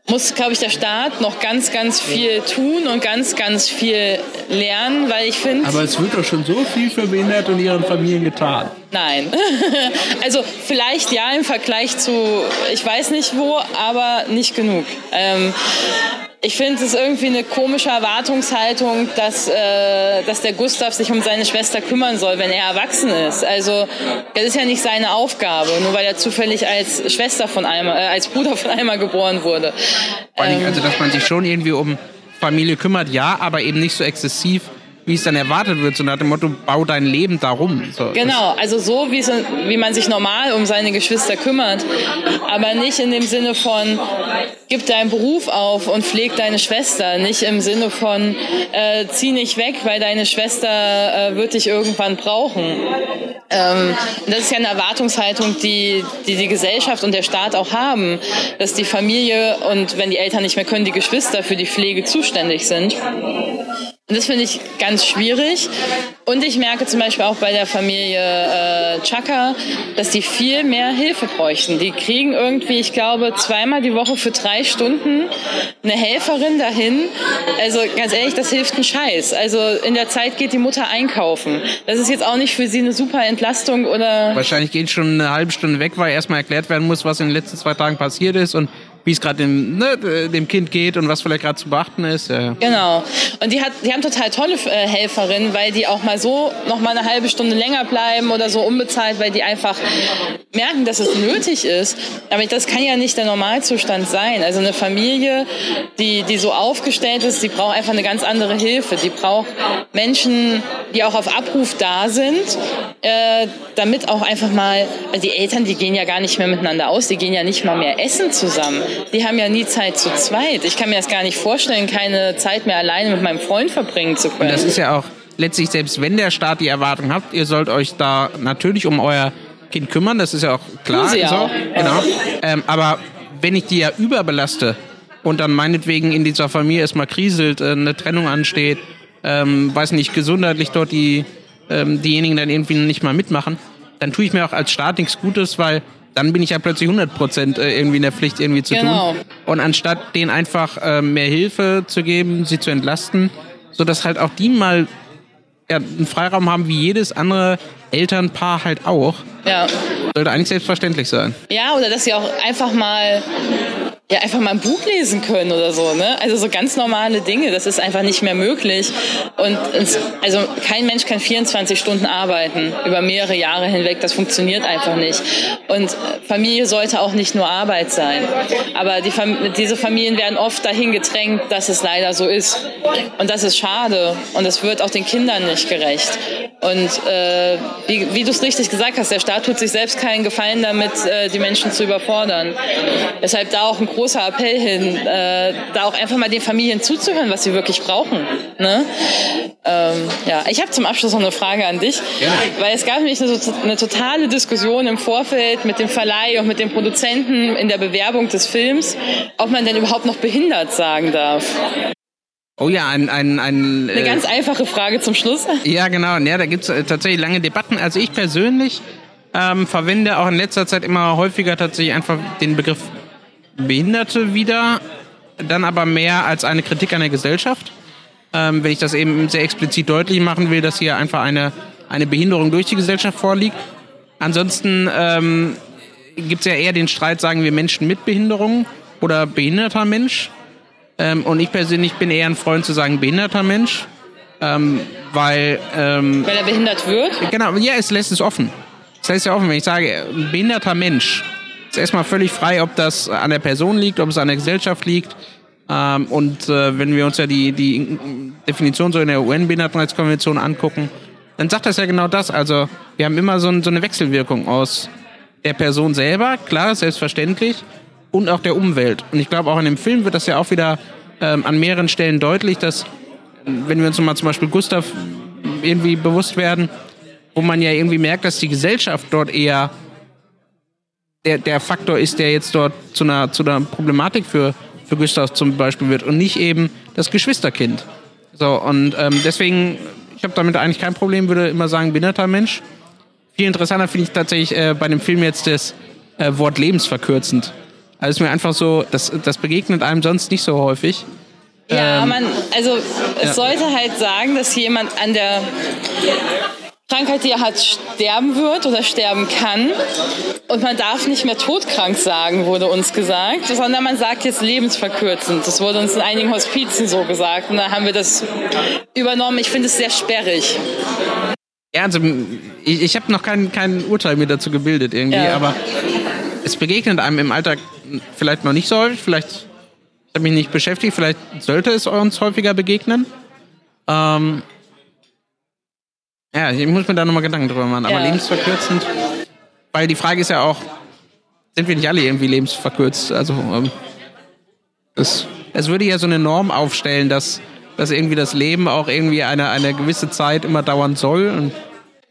muss, glaube ich, der Staat noch ganz, ganz viel tun und ganz, ganz viel lernen, weil ich finde... Aber es wird doch schon so viel für Behinderte und ihren Familien getan. Nein. also vielleicht ja im Vergleich zu, ich weiß nicht wo, aber nicht genug. Ähm, ich finde es ist irgendwie eine komische Erwartungshaltung, dass, äh, dass der Gustav sich um seine Schwester kümmern soll, wenn er erwachsen ist. Also das ist ja nicht seine Aufgabe, nur weil er zufällig als Schwester von Alma, äh, als Bruder von Alma geboren wurde. Vor allem, Ähm, also, dass man sich schon irgendwie um Familie kümmert, ja, aber eben nicht so exzessiv, wie es dann erwartet wird, so nach dem Motto, bau dein Leben darum. So, Genau, also so wie, es, wie man sich normal um seine Geschwister kümmert, aber nicht in dem Sinne von, gib deinen Beruf auf und pfleg deine Schwester, nicht im Sinne von, äh, zieh nicht weg, weil deine Schwester äh, wird dich irgendwann brauchen. Ähm, das ist ja eine Erwartungshaltung, die, die die Gesellschaft und der Staat auch haben, dass die Familie und wenn die Eltern nicht mehr können, die Geschwister für die Pflege zuständig sind. Und das finde ich ganz schwierig. Und ich merke zum Beispiel auch bei der Familie äh, Chaka, dass die viel mehr Hilfe bräuchten. Die kriegen irgendwie, ich glaube, zweimal die Woche für drei Stunden eine Helferin dahin. Also ganz ehrlich, das hilft ein Scheiß. Also in der Zeit geht die Mutter einkaufen. Das ist jetzt auch nicht für sie eine super Entlastung oder... Wahrscheinlich geht schon eine halbe Stunde weg, weil erstmal erklärt werden muss, was in den letzten zwei Tagen passiert ist und wie es gerade dem, ne, dem Kind geht und was vielleicht gerade zu beachten ist. Ja. Genau. Und die, hat, die haben total tolle äh, Helferinnen, weil die auch mal so noch mal eine halbe Stunde länger bleiben oder so unbezahlt, weil die einfach merken, dass es nötig ist. Aber das kann ja nicht der Normalzustand sein. Also eine Familie, die, die so aufgestellt ist, die braucht einfach eine ganz andere Hilfe. Die braucht Menschen, die auch auf Abruf da sind, äh, damit auch einfach mal, also die Eltern, die gehen ja gar nicht mehr miteinander aus, die gehen ja nicht mal mehr essen zusammen. Die haben ja nie Zeit zu zweit. Ich kann mir das gar nicht vorstellen, keine Zeit mehr alleine mit meinem Freund verbringen zu können. Und das ist ja auch letztlich, selbst wenn der Staat die Erwartung hat, ihr sollt euch da natürlich um euer Kind kümmern, das ist ja auch klar. Sie so, auch. Genau. Ähm, aber wenn ich die ja überbelaste und dann meinetwegen in dieser Familie erstmal kriselt, äh, eine Trennung ansteht, ähm, weiß nicht, gesundheitlich dort die, ähm, diejenigen dann irgendwie nicht mal mitmachen, dann tue ich mir auch als Staat nichts Gutes, weil dann bin ich ja plötzlich 100% äh, irgendwie in der Pflicht irgendwie zu Genau. tun. Und anstatt denen einfach äh, mehr Hilfe zu geben, sie zu entlasten, sodass halt auch die mal ja, einen Freiraum haben wie jedes andere Elternpaar halt auch, ja. sollte eigentlich selbstverständlich sein. ja, oder dass sie auch einfach mal ja, einfach mal ein Buch lesen können oder so, ne? Also so ganz normale Dinge, das ist einfach nicht mehr möglich. Und es, also kein Mensch kann 24 Stunden arbeiten über mehrere Jahre hinweg, das funktioniert einfach nicht. Und Familie sollte auch nicht nur Arbeit sein. Aber die, diese Familien werden oft dahin gedrängt, dass es leider so ist. Und das ist schade. Und es wird auch den Kindern nicht gerecht. Und äh, wie, wie du es richtig gesagt hast, der Staat tut sich selbst keinen Gefallen damit, äh, die Menschen zu überfordern. Deshalb da auch ein großer Appell hin, äh, da auch einfach mal den Familien zuzuhören, was sie wirklich brauchen. Ne? Ähm, ja, ich habe zum Abschluss noch eine Frage an dich, ja. weil es gab nämlich eine, eine totale Diskussion im Vorfeld mit dem Verleih und mit dem Produzenten in der Bewerbung des Films, ob man denn überhaupt noch behindert sagen darf. Oh ja, ein, ein, ein Eine äh, ganz einfache Frage zum Schluss. Ja, genau. Ja, da gibt es äh, tatsächlich lange Debatten. Also ich persönlich ähm, verwende auch in letzter Zeit immer häufiger tatsächlich einfach den Begriff Behinderte wieder, dann aber mehr als eine Kritik an der Gesellschaft. Ähm, wenn ich das eben sehr explizit deutlich machen will, dass hier einfach eine, eine Behinderung durch die Gesellschaft vorliegt. Ansonsten ähm, gibt es ja eher den Streit, sagen wir Menschen mit Behinderung oder behinderter Mensch. Ähm, und ich persönlich bin eher ein Freund zu sagen behinderter Mensch, ähm, weil... Ähm, weil er behindert wird? Genau, ja, es lässt es offen. Es lässt ja offen, wenn ich sage behinderter Mensch, ist erstmal völlig frei, ob das an der Person liegt, ob es an der Gesellschaft liegt. Ähm, und äh, wenn wir uns ja die, die Definition so in der UN-Behindertenrechtskonvention angucken, dann sagt das ja genau das. Also wir haben immer so, ein, so eine Wechselwirkung aus der Person selber, klar, selbstverständlich, und auch der Umwelt. Und ich glaube, auch in dem Film wird das ja auch wieder ähm, an mehreren Stellen deutlich, dass, wenn wir uns mal zum Beispiel Gustav irgendwie bewusst werden, wo man ja irgendwie merkt, dass die Gesellschaft dort eher der, der Faktor ist, der jetzt dort zu einer, zu einer Problematik für, für Gustav zum Beispiel wird und nicht eben das Geschwisterkind. So, und ähm, deswegen, ich habe damit eigentlich kein Problem, würde immer sagen, behinderter Mensch. Viel interessanter finde ich tatsächlich äh, bei dem Film jetzt das äh, Wort lebensverkürzend. Also ist mir einfach so, das, das begegnet einem sonst nicht so häufig. Ja, ähm, man, also es ja. sollte halt sagen, dass jemand an der Krankheit, die er hat, sterben wird oder sterben kann. Und man darf nicht mehr todkrank sagen, wurde uns gesagt, sondern man sagt jetzt lebensverkürzend. Das wurde uns in einigen Hospizen so gesagt. Und da haben wir das übernommen. Ich finde es sehr sperrig. Ja, also ich, ich habe noch kein, kein Urteil mir dazu gebildet irgendwie, ja. aber es begegnet einem im Alltag vielleicht noch nicht so häufig, vielleicht ich habe mich nicht beschäftigt, vielleicht sollte es uns häufiger begegnen. Ähm, ja, ich muss mir da nochmal Gedanken drüber machen. Aber ja. lebensverkürzend, weil die Frage ist ja auch, sind wir nicht alle irgendwie lebensverkürzt? Also, ähm, es, es würde ja so eine Norm aufstellen, dass, dass irgendwie das Leben auch irgendwie eine, eine gewisse Zeit immer dauern soll. Und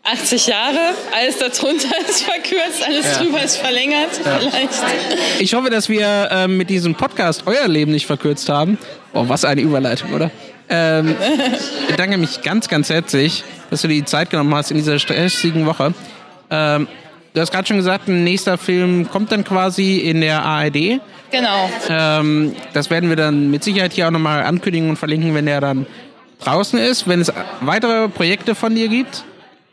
80 Jahre, alles darunter ist verkürzt, alles ja. drüber ist verlängert, ja. vielleicht. Ich hoffe, dass wir äh, mit diesem Podcast euer Leben nicht verkürzt haben. Oh, was eine Überleitung, oder? Ähm, ich bedanke mich ganz, ganz herzlich dass du dir die Zeit genommen hast in dieser stressigen Woche. Ähm, du hast gerade schon gesagt, ein nächster Film kommt dann quasi in der ARD. Genau. Ähm, das werden wir dann mit Sicherheit hier auch nochmal ankündigen und verlinken, wenn der dann draußen ist. Wenn es weitere Projekte von dir gibt,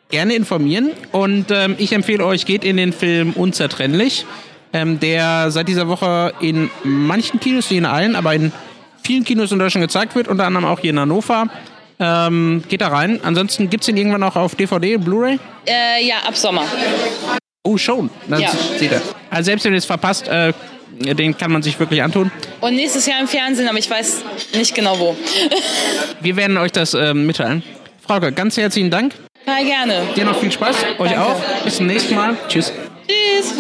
gerne informieren. Und ähm, ich empfehle euch, geht in den Film Unzertrennlich, ähm, der seit dieser Woche in manchen Kinos, nicht in allen, aber in vielen Kinos in Deutschland gezeigt wird, unter anderem auch hier in Hannover. Ähm, geht da rein. Ansonsten gibt es ihn irgendwann auch auf DVD, Blu-ray? Äh, ja, ab Sommer. Oh, schon. Das ja. sieht er. Also selbst wenn ihr es verpasst, äh, den kann man sich wirklich antun. Und nächstes Jahr im Fernsehen, aber ich weiß nicht genau wo. Wir werden euch das äh, mitteilen. Frauke, ganz herzlichen Dank. Ja, gerne. Dir noch viel Spaß. Euch Danke. auch. Bis zum nächsten Mal. Tschüss. Tschüss.